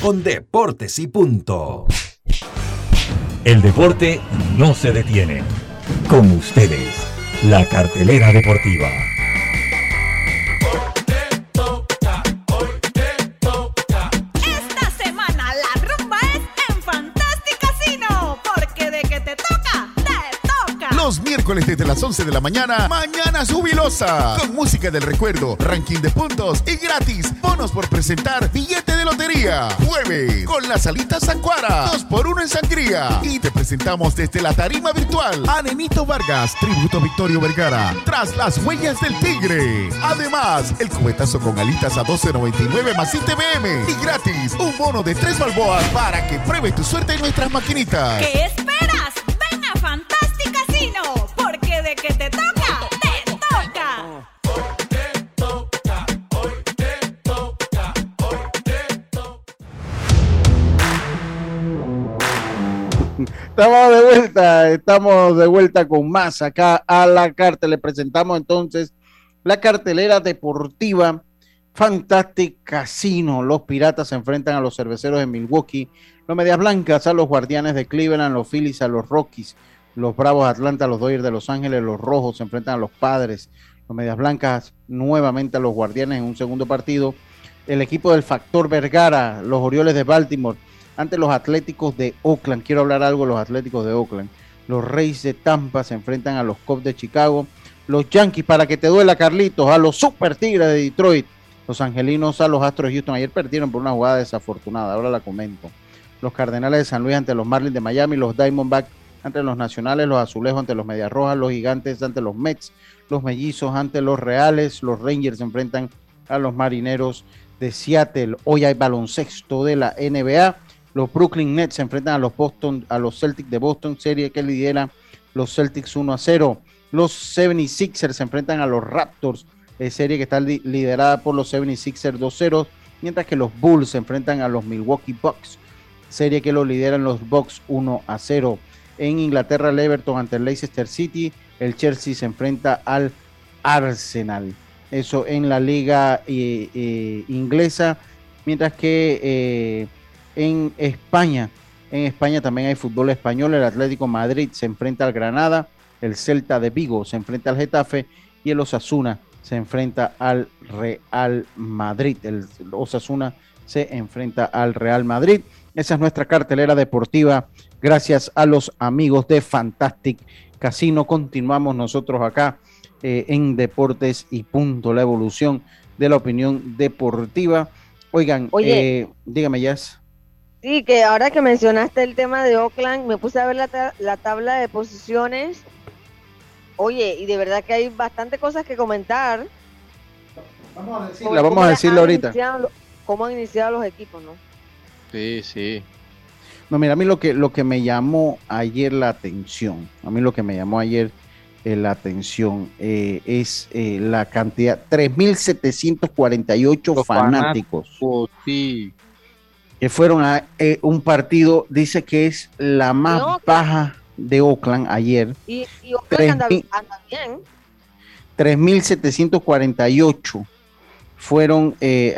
con Deportes y Punto. El deporte no se detiene. Con ustedes, la cartelera deportiva. Desde las 11 de la mañana, Mañana Jubilosa. Con música del recuerdo, ranking de puntos y gratis. Bonos por presentar billete de lotería. Jueves, con las alitas Sancuara. 2 por 1 en sangría. Y te presentamos desde la tarima virtual a Nenito Vargas, tributo Victorio Vergara. Tras las huellas del tigre. Además, el cubetazo con alitas a 12.99 más ITBM. Y gratis, un bono de 3 balboas para que pruebe tu suerte en nuestras maquinitas. ¿Qué esperas? De que te toca, te toca. Estamos de vuelta, estamos de vuelta con más acá a la carta. Le presentamos entonces la cartelera deportiva Fantastic Casino. Los Piratas se enfrentan a los Cerveceros de Milwaukee, los Medias Blancas a los Guardianes de Cleveland, los Phillies a los Rockies, los Bravos de Atlanta, los Dodgers de Los Ángeles, los Rojos se enfrentan a los Padres, los Medias Blancas nuevamente a los Guardianes en un segundo partido. El equipo del Factor Vergara, los Orioles de Baltimore ante los Atléticos de Oakland. Quiero hablar algo de los Atléticos de Oakland. Los Reyes de Tampa se enfrentan a los Cubs de Chicago. Los Yankees, para que te duela, Carlitos, a los Super Tigres de Detroit. Los Angelinos a los Astros de Houston. Ayer perdieron por una jugada desafortunada, ahora la comento. Los Cardenales de San Luis ante los Marlins de Miami. Los Diamondbacks ante los nacionales, los azulejos ante los medias rojas, los gigantes ante los Mets, los mellizos ante los reales, los Rangers se enfrentan a los marineros de Seattle. Hoy hay baloncesto de la NBA. Los Brooklyn Nets se enfrentan a los Boston, a los Celtics de Boston, serie que lidera los Celtics 1 a 0. Los 76ers se enfrentan a los Raptors, eh, serie que está liderada por los 76ers 2-0, mientras que los Bulls se enfrentan a los Milwaukee Bucks, serie que lo lideran los Bucks 1 a 0. En Inglaterra, el Everton ante el Leicester City, el Chelsea se enfrenta al Arsenal. Eso en la liga eh, eh, inglesa, mientras que en España, en España también hay fútbol español, el Atlético Madrid se enfrenta al Granada, el Celta de Vigo se enfrenta al Getafe y el Osasuna se enfrenta al Real Madrid. El Osasuna se enfrenta al Real Madrid. Esa es nuestra cartelera deportiva. Gracias a los amigos de Fantastic Casino. Continuamos nosotros acá eh, en Deportes y Punto, la evolución de la opinión deportiva. Oigan, eh, dígame, Jazz. Sí, que ahora que mencionaste el tema de Oakland, me puse a ver la, la tabla de posiciones Oye, y de verdad que hay bastante cosas que comentar. Vamos a decirla, vamos a decirlo ahorita. cómo han iniciado los equipos, ¿no? Sí, sí. No, mira, a mí lo que, lo que me llamó ayer la atención, a mí lo que me llamó ayer eh, la atención eh, es eh, la cantidad, 3.748 fanáticos. fanáticos sí. Que fueron a un partido, dice que es la más baja de Oakland ayer. Y, Oakland anda, bien. 3.748 fueron, eh,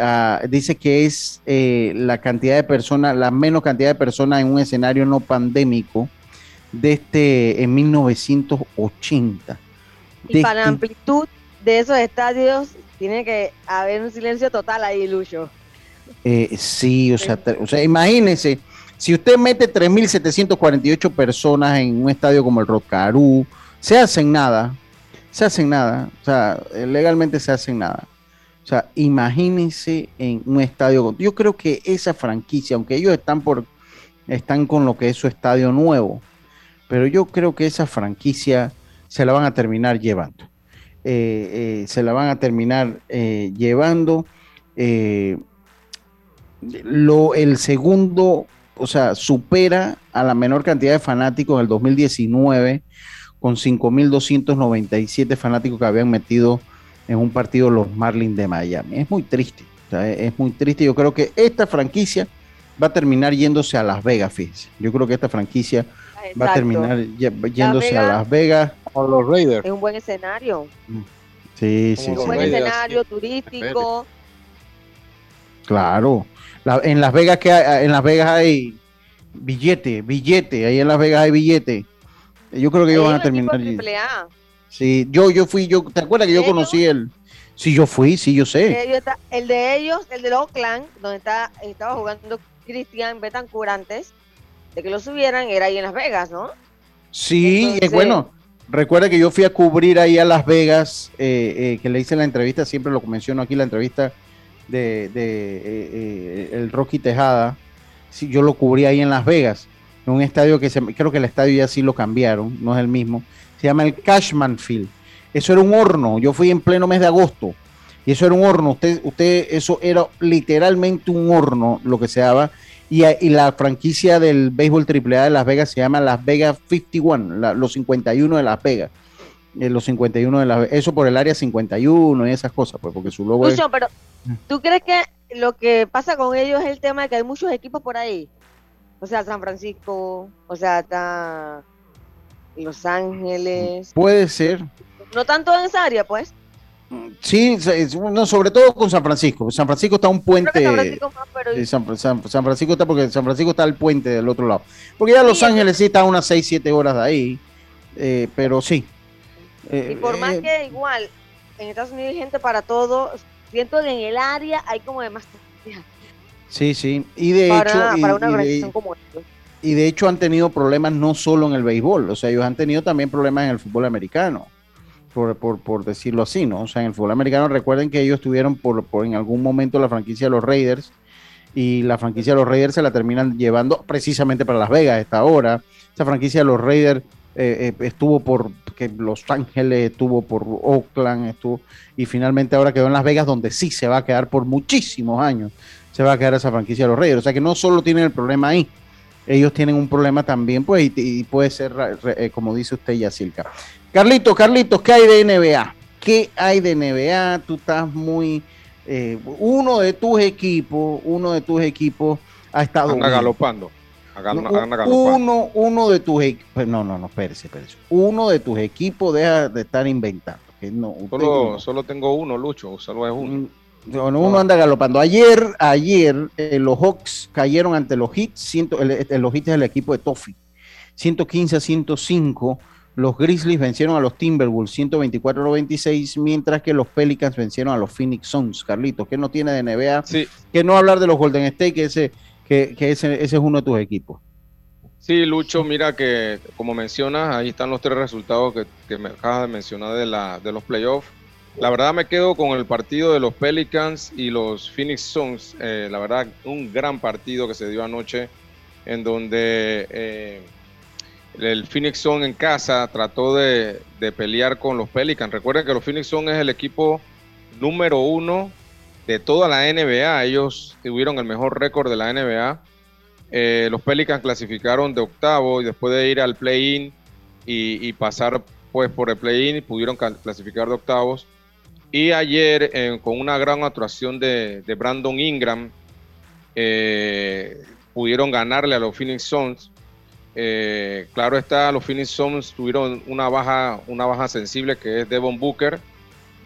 dice que es eh, la cantidad de personas, la menos cantidad de personas en un escenario no pandémico de este en 1980. Y para la amplitud de esos estadios tiene que haber un silencio total ahí, Lucho. Eh, sí, o sea, o sea, imagínense, si usted mete 3.748 personas en un estadio como el Rocarú, se hacen nada, se hacen nada, o sea, legalmente se hacen nada. O sea, imagínense en un estadio. Yo creo que esa franquicia, aunque ellos están por están con lo que es su estadio nuevo, pero yo creo que esa franquicia se la van a terminar llevando. Eh, eh, se la van a terminar eh, llevando. lo, el segundo o sea, supera a la menor cantidad de fanáticos del 2019 con 5.297 fanáticos que habían metido en un partido los Marlins de Miami. Es muy triste, es muy triste. Yo creo que esta franquicia va a terminar yéndose a Las Vegas, fíjense. Yo creo que esta franquicia va a terminar yéndose a Las Vegas. O los Raiders. Es un buen escenario. Sí, sí, sí. Un buen escenario turístico. Claro en Las Vegas que hay, en Las Vegas hay billete, billete, ahí en Las Vegas hay billete. Yo creo que ellos van a terminar. Sí, yo, yo fui, yo, ¿te acuerdas que yo conocí el? Sí, yo fui, sí, yo sé. El de ellos, el de Oakland, donde está, estaba jugando Cristian Betancourt antes de que lo subieran, era ahí en Las Vegas, ¿no? Sí, es bueno. Recuerda que yo fui a cubrir ahí a Las Vegas, eh, eh, que le hice la entrevista, siempre lo menciono aquí, la entrevista de, eh, eh, el Rocky Tejada, sí, yo lo cubrí ahí en Las Vegas, en un estadio que se, creo que el estadio ya sí lo cambiaron, no es el mismo, se llama el Cashman Field. Eso era un horno, yo fui en pleno mes de agosto y eso era un horno, usted, usted, eso era literalmente un horno lo que se daba. Y, la franquicia del béisbol AAA de Las Vegas se llama Las Vegas 51, los 51 de Las Vegas. Eh, los 51 de la eso por el área 51 y esas cosas, pues porque su logo es... pero ¿tú crees que lo que pasa con ellos es el tema de que hay muchos equipos por ahí? O sea, San Francisco, o sea, está Los Ángeles. Puede ser. No tanto en esa área, pues. Sí, no, sobre todo con San Francisco. San Francisco está un puente. San Francisco, San, Francisco está porque San Francisco está el puente del otro lado. Porque ya Los Ángeles sí está a unas 6, 7 horas de ahí. Eh, pero sí, y por más eh, que igual en Estados Unidos hay gente para todo, siento que en el área hay como de más Sí, sí. Y de hecho. Para una organización como esta. Y de hecho han tenido problemas no solo en el béisbol, o sea, ellos han tenido también problemas en el fútbol americano, por, por, por decirlo así, ¿no? O sea, en el fútbol americano recuerden que ellos tuvieron por, por en algún momento la franquicia de los Raiders, y la franquicia de los Raiders se la terminan llevando precisamente para Las Vegas a esta hora. Esa franquicia de los Raiders eh, eh, estuvo por que Los Ángeles, estuvo por Oakland, estuvo y finalmente ahora quedó en Las Vegas donde sí se va a quedar por muchísimos años. Se va a quedar esa franquicia de los Raiders. O sea que no solo tienen el problema ahí, ellos tienen un problema también, pues, y, puede ser, eh, como dice usted, Yacilca. Carlitos, Carlitos, ¿qué hay de NBA? ¿Qué hay de NBA? Tú estás muy... Eh, uno de tus equipos, uno de tus equipos ha estado... Anda galopando. Uno, uno de tus equipos... Pues, no, no, no, espérese, espérese. Uno de tus equipos deja de estar inventando. Que no, solo, solo tengo uno, Lucho, solo es uno. Uno anda galopando. Ayer, ayer eh, los Hawks cayeron ante los Hits, los Hits es el equipo de Toffee, 115 a 105 los Grizzlies vencieron a los Timberwolves 124-96, mientras que los Pelicans vencieron a los Phoenix Suns. Carlitos, ¿qué no tiene de NBA? Sí. Que no hablar de los Golden State, que ese, que, ese, es uno de tus equipos. Sí, Lucho, mira que como mencionas, ahí están los tres resultados que, me acabas de mencionar de, la, de los playoffs. La verdad me quedo con el partido de los Pelicans y los Phoenix Suns. Eh, la verdad, un gran partido que se dio anoche en donde... Eh, el Phoenix Sun en casa trató de, pelear con los Pelicans. Recuerden que los Phoenix Sun es el equipo número uno de toda la NBA. Ellos tuvieron el mejor récord de la NBA. Eh, los Pelicans clasificaron de octavo y después de ir al play-in y, pasar pues por el play-in pudieron clasificar de octavos. Y ayer eh, con una gran actuación de, Brandon Ingram eh, pudieron ganarle a los Phoenix Suns eh, claro está, los Phoenix Suns tuvieron una baja, una baja sensible que es Devon Booker.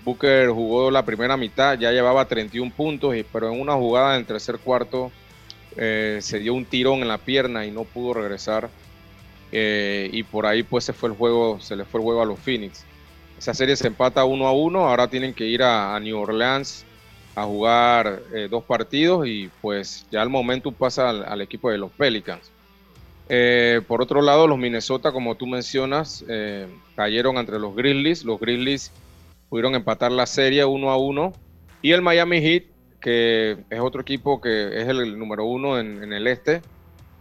Booker jugó la primera mitad, ya llevaba 31 puntos, pero en una jugada en tercer cuarto se dio un tirón en la pierna y no pudo regresar. Y por ahí pues se fue el juego, se le fue el juego a los Phoenix. Esa serie se empata uno a uno, ahora tienen que ir a, New Orleans a jugar dos partidos y pues ya al momento pasa al equipo de los Pelicans. Eh, por otro lado, los Minnesota, como tú mencionas, eh, cayeron entre los Grizzlies. Los Grizzlies pudieron empatar la serie uno a uno. Y el Miami Heat, que es otro equipo que es el, número uno en, el este,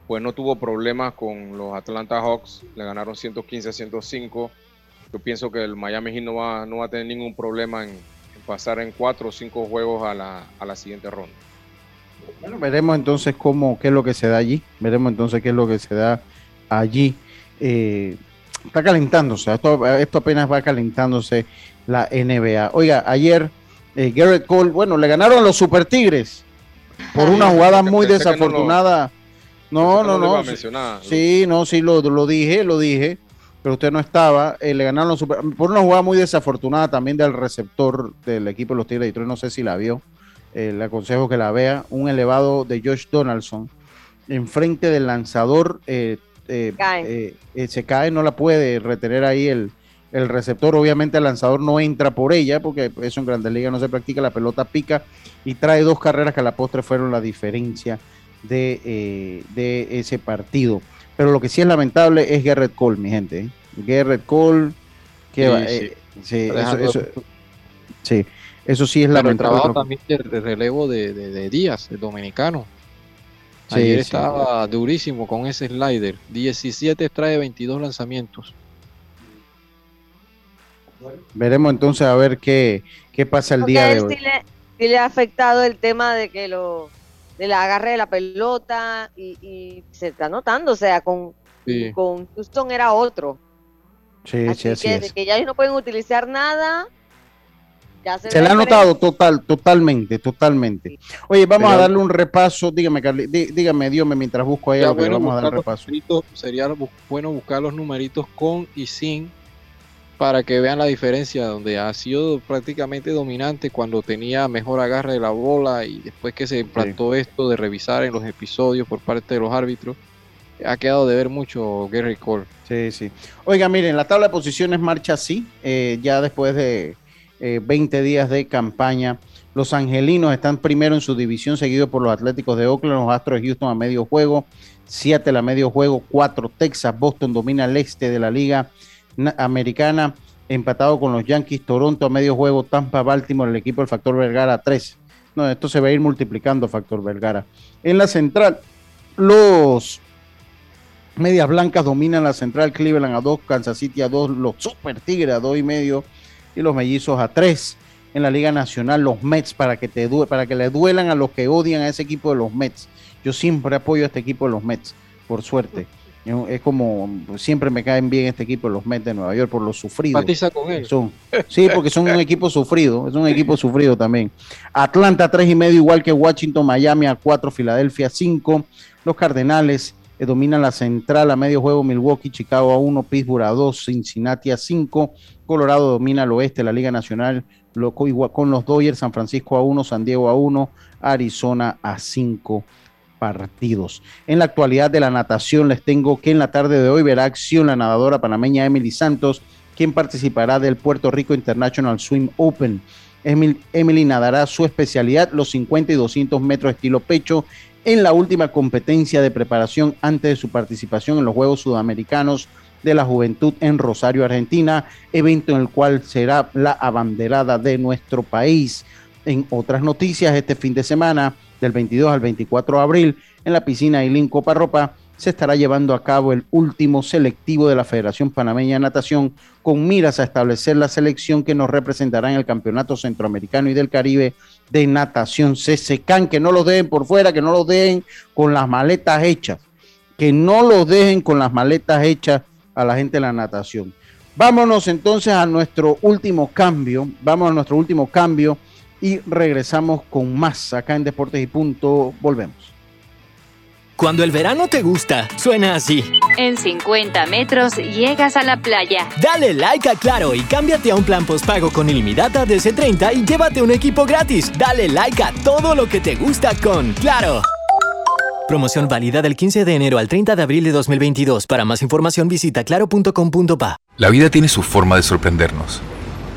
pues no tuvo problemas con los Atlanta Hawks. Le ganaron 115 a 105. Yo pienso que el Miami Heat no va, no va a tener ningún problema en, pasar en cuatro o cinco juegos a la, a la siguiente ronda. Bueno, veremos entonces cómo, qué es lo que se da allí. Veremos entonces qué es lo que se da allí. Eh, está calentándose, esto, esto, apenas va calentándose la NBA. Oiga, ayer eh, Garrett Cole, bueno, le ganaron a los Super Tigres por una jugada muy desafortunada. No, no, no. sí, no, sí, lo, lo, dije, lo dije, pero usted no estaba. Eh, le ganaron los super, por una jugada muy desafortunada también del receptor del equipo de los Tigres de Detroit, no sé si la vio. Eh, le aconsejo que la vea, un elevado de Josh Donaldson enfrente del lanzador eh, eh, se cae, no la puede retener ahí el, el, receptor. Obviamente el lanzador no entra por ella, porque eso en Grandes Ligas no se practica, la pelota pica y trae dos carreras que a la postre fueron la diferencia de, ese partido. Pero lo que sí es lamentable es Garrett Cole, mi gente. Garrett Cole, que sí, sí. Eso sí es la el trabajo también de relevo de, Díaz, el dominicano. Ayer estaba durísimo con ese slider. 17 trae 22 lanzamientos. Veremos entonces a ver qué, qué pasa el día de hoy. Sí le, ha afectado el tema de que lo del agarre de la pelota y, se está notando, o sea, con, con Houston era otro. Sí, sí, así que, es. que ya ellos no pueden utilizar nada se, le ha notado total, totalmente, totalmente. Oye, vamos a darle un repaso. Dígame, Carly, dígame, Dios, mientras busco ahí algo vamos a dar un repaso. Sería bueno buscar los numeritos con y sin para que vean la diferencia, donde ha sido prácticamente dominante cuando tenía mejor agarre de la bola y después que se implantó esto de revisar en los episodios por parte de los árbitros, ha quedado de ver mucho Gary Cole. Sí, sí. Oiga, miren, la tabla de posiciones marcha así, eh, ya después de 20 eh, días de campaña. Los Angelinos están primero en su división, seguido por los Atléticos de Oakland, los Astros de Houston a medio juego, Seattle a medio juego, 4 Texas, Boston domina el este de la liga americana, empatado con los Yankees, Toronto a medio juego, Tampa, Baltimore, el equipo del Factor Vergara a 3. No, esto se va a ir multiplicando, Factor Vergara. En la central, los Medias Blancas dominan la central, Cleveland a 2, Kansas City a 2, los Super Tigres a 2 y medio y los Mellizos a 3. En la Liga Nacional, los Mets para que, te para que le duelan a los que odian a ese equipo de los Mets. Yo siempre apoyo a este equipo de los Mets, por suerte. Es como siempre me caen bien este equipo los Mets de Nueva York por los sufridos. con él. sí, porque son un equipo sufrido, es un equipo sufrido también. Atlanta tres y medio, igual que Washington, Miami a 4, Filadelfia 5. Los Cardenales eh, dominan la central a medio juego, Milwaukee, Chicago a 1, Pittsburgh a 2, Cincinnati a 5. Colorado domina el oeste, la Liga Nacional, igual con los Dodgers, San Francisco a 1, San Diego a 1, Arizona a 5 partidos. En la actualidad de la natación les tengo que en la tarde de hoy verá acción la nadadora panameña Emily Santos, quien participará del Puerto Rico International Swim Open. Emily nadará su especialidad, los 50 y 200 metros estilo pecho, en la última competencia de preparación antes de su participación en los Juegos Sudamericanos de la Juventud en Rosario, Argentina, evento en el cual será la abanderada de nuestro país. En otras noticias, este fin de semana, del 22 al 24 de abril en la piscina Ilín Coparropa se estará llevando a cabo el último selectivo de la Federación Panameña de Natación con miras a establecer la selección que nos representará en el Campeonato Centroamericano y del Caribe de Natación CCCAN, que no lo dejen por fuera, que no lo dejen con las maletas hechas, que no lo dejen con las maletas hechas a la gente de la natación. Vámonos entonces a nuestro último cambio, vamos a nuestro último cambio y regresamos con más acá en Deportes y Punto. Volvemos. Cuando el verano te gusta, suena así. En 50 metros llegas a la playa. Dale like a Claro y cámbiate a un plan postpago con ilimitada de C30 y llévate un equipo gratis. Dale like a todo lo que te gusta con Claro. Promoción válida del 15 de enero al 30 de abril de 2022. Para más información visita claro.com.pa. La vida tiene su forma de sorprendernos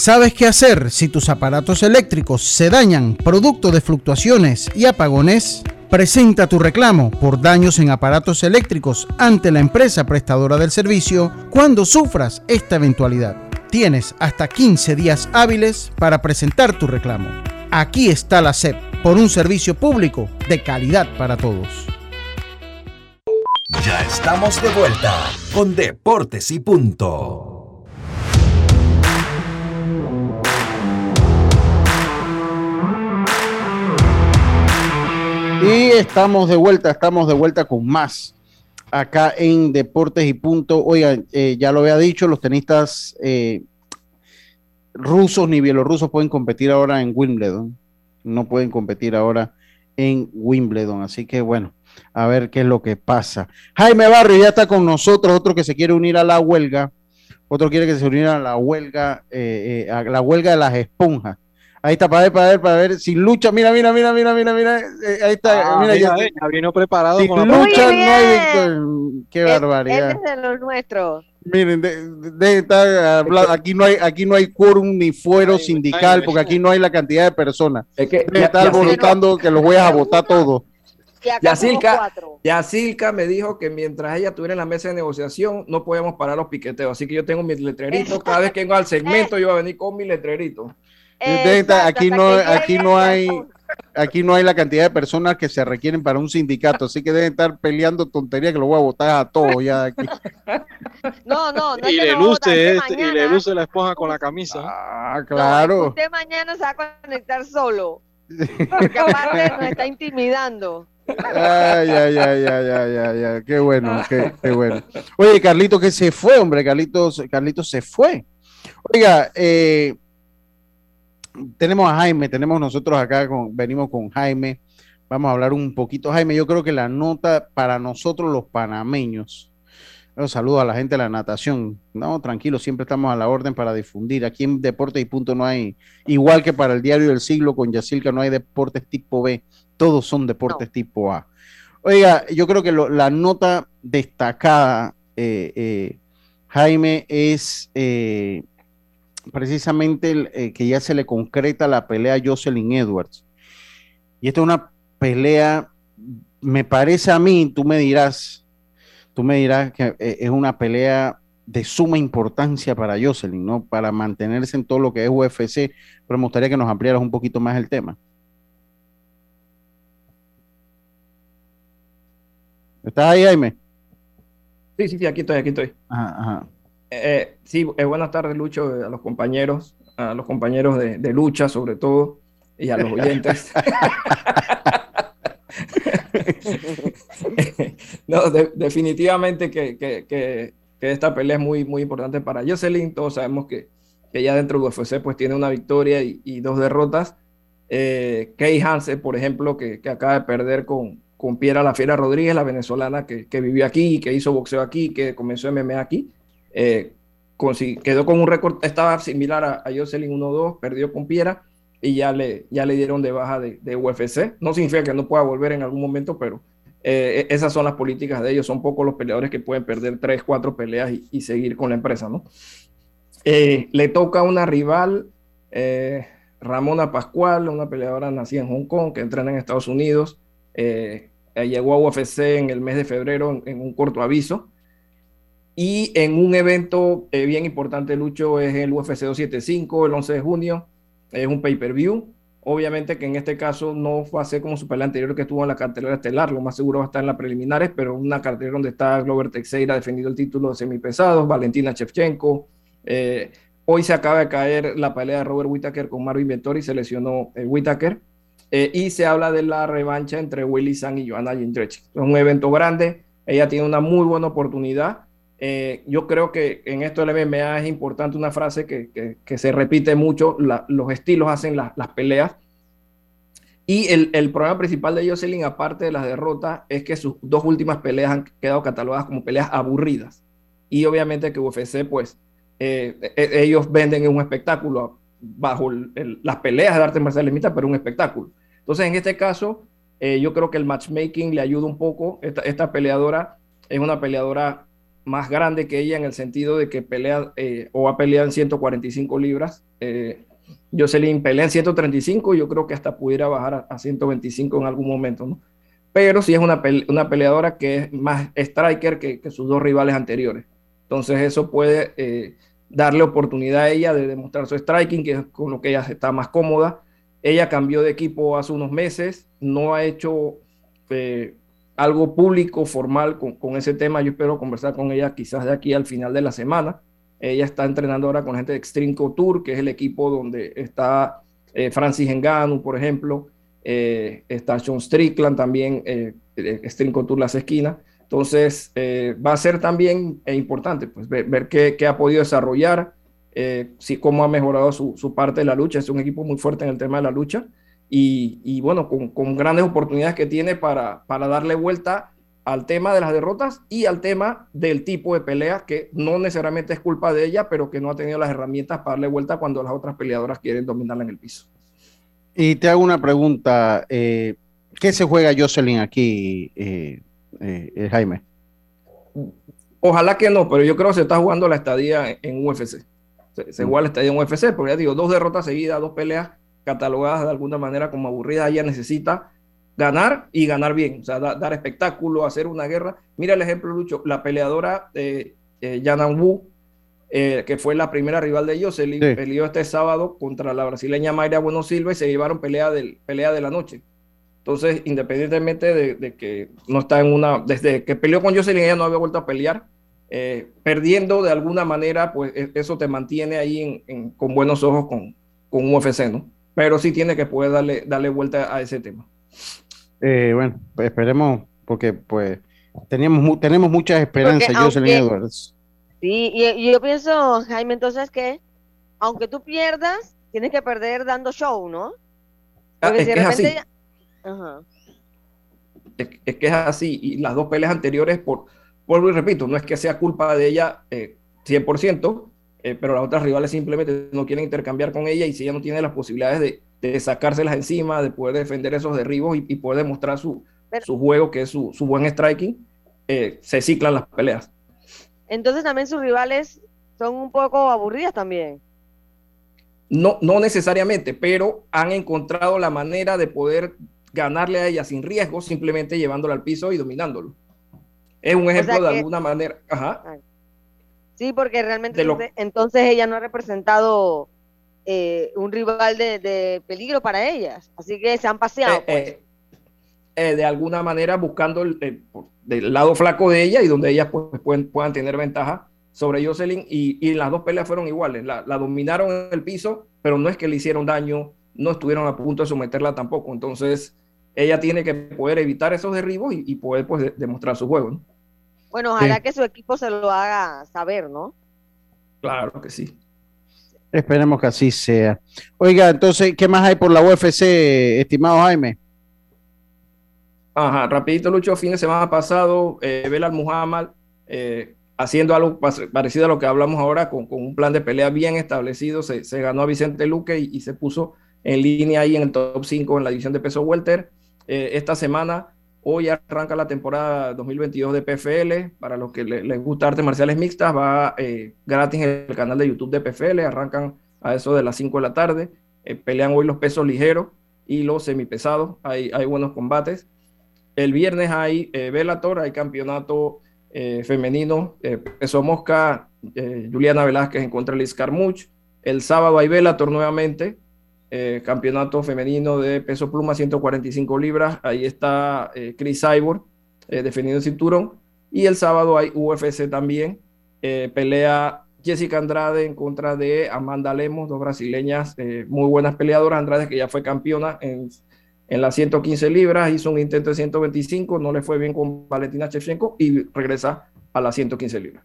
¿Sabes qué hacer si tus aparatos eléctricos se dañan producto de fluctuaciones y apagones? Presenta tu reclamo por daños en aparatos eléctricos ante la empresa prestadora del servicio cuando sufras esta eventualidad. Tienes hasta 15 días hábiles para presentar tu reclamo. Aquí está la SEP por un servicio público de calidad para todos. Ya estamos de vuelta con Deportes y Punto. Y estamos de vuelta, estamos de vuelta con más acá en Deportes y Punto. Oigan, eh, ya lo había dicho, los tenistas eh, rusos ni bielorrusos pueden competir ahora en Wimbledon. No pueden competir ahora en Wimbledon. Así que bueno, a ver qué es lo que pasa. Jaime Barrio ya está con nosotros, otro que se quiere unir a la huelga. Otro quiere que se uniera a la huelga, eh, a la huelga de las esponjas. Ahí está, para ver, para ver, para ver. Sin lucha, mira, mira, mira, mira, mira, mira. Eh, ahí está, ah, mira, ya, vino preparado. Sin con lucha no hay victoria. Qué barbaridad. Este es de los nuestros. Miren, de, estar aquí no hay, aquí no hay quórum ni fuero sindical, porque aquí no hay la cantidad de personas. Es que de estar votando que los voy a votar todos. Yacilca, Yacilca me dijo que mientras ella estuviera en la mesa de negociación no podíamos parar los piqueteos. Así que yo tengo mis letreritos. Cada vez que vengo al segmento, yo voy a venir con mi letrerito. Aquí no, aquí no hay aquí no hay la cantidad de personas que se requieren para un sindicato, así que deben estar peleando tonterías que lo voy a votar a todos ya aquí. No, no, no. Y le luce, este, y le luce la esposa con la camisa. Ah, claro. usted mañana se va a conectar solo. Porque aparte nos está intimidando. Ay, ay, ay, ay, ay, ay, ay, qué bueno, qué, qué bueno. Oye, Carlito, que se fue, hombre, Carlitos, Carlitos se fue. Oiga, eh, tenemos a Jaime, tenemos nosotros acá, con, venimos con Jaime, vamos a hablar un poquito. Jaime, yo creo que la nota para nosotros los panameños, un saludo a la gente de la natación, no, tranquilo, siempre estamos a la orden para difundir. Aquí en Deportes y Punto no hay, igual que para el Diario del Siglo con Yacilca, no hay deportes tipo B, todos son deportes tipo A. Oiga, yo creo que la nota destacada, eh, eh, Jaime, es eh, precisamente eh, que ya se le concreta la pelea a Jocelyn Edwards. Y esta es una pelea, me parece a mí, tú me dirás, tú me dirás que eh, es una pelea de suma importancia para Jocelyn, ¿no? Para mantenerse en todo lo que es UFC, pero me gustaría que nos ampliaras un poquito más el tema. ¿Estás ahí, Jaime? Sí, sí, sí, aquí estoy, aquí estoy. Ajá, ajá. Eh, sí, eh, buenas tardes, Lucho, eh, a los compañeros, a los compañeros de, lucha, sobre todo, y a los oyentes. no, definitivamente que, esta pelea es muy, muy importante para Jocelyn. Todos sabemos que, que ya dentro del UFC pues tiene una victoria y, dos derrotas. Eh, Kay Hansen, por ejemplo, que, acaba de perder con, con Piera La Fiera Rodríguez, la venezolana que, que vivió aquí, que hizo boxeo aquí, que comenzó MMA aquí. Eh, quedó con un récord, estaba similar a, a Jocelyn 1-2, perdió con Piera y ya le, ya le dieron de baja de, UFC. No significa que no pueda volver en algún momento, pero eh, esas son las políticas de ellos. Son pocos los peleadores que pueden perder 3, 4 peleas y, seguir con la empresa, ¿no? Eh, le toca una rival, Ramona Pascual, una peleadora nacida en Hong Kong, que entrena en Estados Unidos. llegó a UFC en el mes de febrero en un corto aviso. Y en un evento eh, bien importante, Lucho, es el UFC 275, el 11 de junio. Es un pay-per-view. Obviamente que en este caso no va a ser como su pelea anterior que estuvo en la cartelera estelar. Lo más seguro va a estar en las preliminares, pero una cartelera donde está Glover Teixeira defendiendo el título de semipesados, Valentina Shevchenko. Eh, hoy se acaba de caer la pelea de Robert Whittaker con Marvin Vettori, se lesionó el Whittaker. Eh, y se habla de la revancha entre Willy Sang y Joanna Jindrich. Es un evento grande. Ella tiene una muy buena oportunidad eh, yo creo que en esto del MMA es importante una frase que, se repite mucho, los estilos hacen las peleas. Y el, problema principal de Jocelyn, aparte de las derrotas, es que sus dos últimas peleas han quedado catalogadas como peleas aburridas. Y obviamente que UFC, pues, eh, e, ellos venden un espectáculo bajo las peleas de artes marciales mixtas, pero un espectáculo. Entonces, en este caso, eh, yo creo que el matchmaking le ayuda un poco. Esta, esta peleadora es una peleadora más grande que ella en el sentido de que pelea eh, o ha peleado en 145 libras. Eh, Jocelyn pelea en 135, yo creo que hasta pudiera bajar a, 125 en algún momento, ¿no? Pero sí es una, una peleadora que es más striker que, sus dos rivales anteriores. Entonces eso puede eh, darle oportunidad a ella de demostrar su striking, que es con lo que ella está más cómoda. Ella cambió de equipo hace unos meses, no ha hecho eh, algo público, formal con, ese tema. Yo espero conversar con ella quizás de aquí al final de la semana. Ella está entrenando ahora con gente de Extreme Tour, que es el equipo donde está eh, Francis Engano, por ejemplo. Eh, está Sean Strickland también, eh, Extreme Tour Las Esquinas. Entonces, eh, va a ser también importante pues, ver, qué, ha podido desarrollar, si, cómo ha mejorado su, su, parte de la lucha. Es un equipo muy fuerte en el tema de la lucha y, bueno, con, grandes oportunidades que tiene para, para darle vuelta al tema de las derrotas y al tema del tipo de pelea que no necesariamente es culpa de ella, pero que no ha tenido las herramientas para darle vuelta cuando las otras peleadoras quieren dominarla en el piso. Y te hago una pregunta, eh, ¿qué se juega Jocelyn aquí, eh, eh, Jaime? Ojalá que no, pero yo creo que se está jugando la estadía en UFC. Se, se juega la estadía en UFC, porque ya digo, dos derrotas seguidas, dos peleas catalogadas de alguna manera como aburridas, ella necesita ganar y ganar bien, o sea, dar espectáculo, hacer una guerra. Mira el ejemplo, Lucho, la peleadora eh, eh, Yanan Wu, eh, que fue la primera rival de Jocelyn, peleó este sábado contra la brasileña Mayra Bueno Silva y se llevaron pelea, del, pelea de la noche. Entonces, independientemente de, que no está en una, desde que peleó con Jocelyn, ella no había vuelto a pelear, eh, perdiendo de alguna manera, pues e, eso te mantiene ahí con buenos ojos con, con UFC, ¿no? Pero sí tiene que poder darle, darle vuelta a ese tema. Eh, bueno, pues esperemos, porque pues tenemos, tenemos muchas esperanzas, Jocelyn Edwards. Sí, y, yo pienso, Jaime, entonces que aunque tú pierdas, tienes que perder dando show, ¿no? Ah, porque si de repente es, que es así, y las dos peleas anteriores, por, vuelvo y repito, no es que sea culpa de ella 100%, eh, pero las otras rivales simplemente no quieren intercambiar con ella y si ella no tiene las posibilidades de, de sacárselas encima, de poder defender esos derribos y, poder demostrar su, su, juego, que es su, su buen striking, eh, se ciclan las peleas. Entonces también sus rivales son un poco aburridas también. No, no necesariamente, pero han encontrado la manera de poder ganarle a ella sin riesgo, simplemente llevándola al piso y dominándolo. Es un ejemplo de alguna manera. Ajá. Sí, porque realmente entonces, ella no ha representado eh, un rival de, peligro para ellas. Así que se han paseado. Eh, pues. eh, de alguna manera buscando el, del lado flaco de ella y donde ellas pues, pueden, puedan tener ventaja sobre Jocelyn. Y, las dos peleas fueron iguales. La, la dominaron en el piso, pero no es que le hicieron daño, no estuvieron a punto de someterla tampoco. Entonces, ella tiene que poder evitar esos derribos y, poder pues demostrar su juego. Bueno, ojalá que su equipo se lo haga saber, ¿no? Claro que sí. Esperemos que así sea. Oiga, entonces, ¿qué más hay por la UFC, estimado Jaime? Ajá, rapidito, Lucho, fin de semana pasado, eh, Belal Muhammad eh, haciendo algo parecido a lo que hablamos ahora, con, un plan de pelea bien establecido, se, ganó a Vicente Luque y, se puso en línea ahí en el top 5 en la división de peso welter. Eh, esta semana, hoy arranca la temporada 2022 de PFL. Para los que les gusta artes marciales mixtas, va eh, gratis en el canal de YouTube de PFL. Arrancan a eso de las 5 de la tarde. Eh, pelean hoy los pesos ligeros y los semipesados. Hay, hay buenos combates. El viernes hay Velator, hay campeonato femenino, peso mosca, Juliana Velázquez en contra de Liz Carmuch. El sábado hay Velator nuevamente, eh, campeonato femenino de peso pluma 145 libras. Ahí está eh, Chris Cyborg eh, defendiendo el cinturón. Y el sábado hay UFC también. pelea Jessica Andrade en contra de Amanda Lemos, dos brasileñas muy buenas peleadoras. Andrade que ya fue campeona en, en las 115 libras, hizo un intento de 125, no le fue bien con Valentina Shevchenko y regresa a las 115 libras.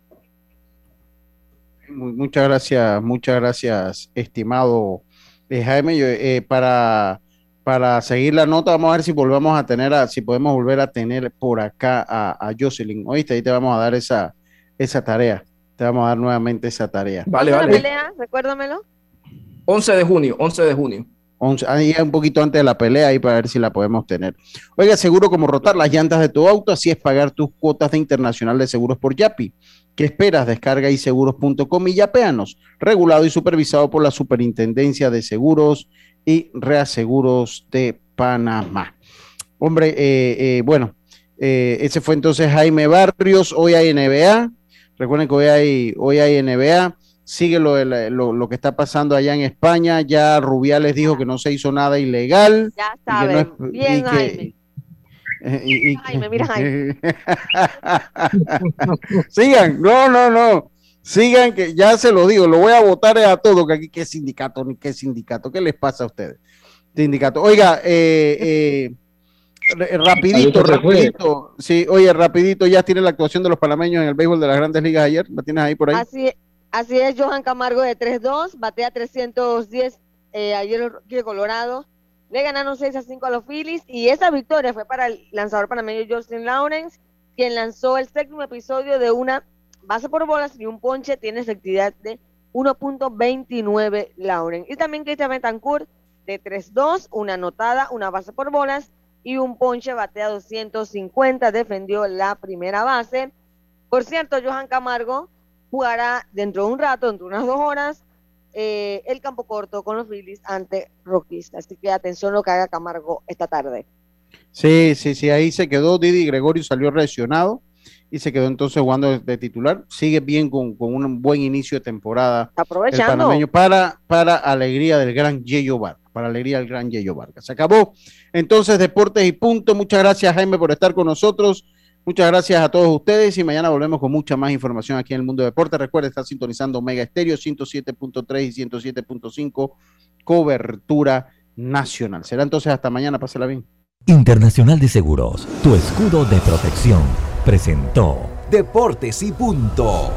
Muchas gracias, muchas gracias, estimado eh, Jaime, eh, para, para seguir la nota, vamos a ver si volvemos a tener, a, si podemos volver a tener por acá a, a Jocelyn. Oíste, ahí te vamos a dar esa, esa tarea. Te vamos a dar nuevamente esa tarea. Vale, vale. pelea? Recuérdamelo. 11 de junio, 11 de junio. 11, ahí un poquito antes de la pelea ahí para ver si la podemos tener. Oiga, seguro como rotar las llantas de tu auto, así es pagar tus cuotas de internacional de seguros por Yapi. ¿Qué esperas? Descarga seguros.com y yapeanos, regulado y supervisado por la Superintendencia de Seguros y Reaseguros de Panamá. Hombre, eh, eh, bueno, eh, ese fue entonces Jaime Barrios. Hoy hay NBA. Recuerden que hoy hay, hoy hay NBA. Sigue lo, lo, que está pasando allá en España. Ya Rubiales dijo que no se hizo nada ilegal. Ya saben. Bien, Jaime. Y. Sigan, no, no, no. Sigan, que ya se lo digo, lo voy a votar a todo, que aquí qué sindicato, ni qué sindicato, ¿qué les pasa a ustedes? Sindicato. Oiga, eh, eh, rapidito, rapidito. Sí, oye, rapidito, ya tiene la actuación de los panameños en el béisbol de las grandes ligas ayer, ¿la tienes ahí por ahí? Así, así es, Johan Camargo de 3-2, batea 310 eh, ayer de Colorado, le ganaron 6 a 5 a los Phillies y esa victoria fue para el lanzador panameño Justin Lawrence, quien lanzó el séptimo episodio de una base por bolas y un ponche, tiene efectividad de 1.29 Lawrence. Y también Cristian Betancourt de 3-2, una anotada, una base por bolas y un ponche batea 250, defendió la primera base. Por cierto, Johan Camargo jugará dentro de un rato, dentro de unas dos horas, eh, el campo corto con los Phillies ante Rockies. Así que atención lo que haga Camargo esta tarde. Sí, sí, sí, ahí se quedó Didi Gregorio, salió lesionado y se quedó entonces jugando de, titular. Sigue bien con, un buen inicio de temporada. Aprovechando. El panameño para, para alegría del gran Yeyo Vargas. Para alegría del gran Yeyo Vargas. Se acabó entonces Deportes y Punto. Muchas gracias Jaime por estar con nosotros. Muchas gracias a todos ustedes y mañana volvemos con mucha más información aquí en el mundo de deporte. Recuerda estar sintonizando Mega Estéreo 107.3 y 107.5 cobertura nacional. Será entonces hasta mañana. Pásela bien. Internacional de Seguros, tu escudo de protección, presentó Deportes y Punto.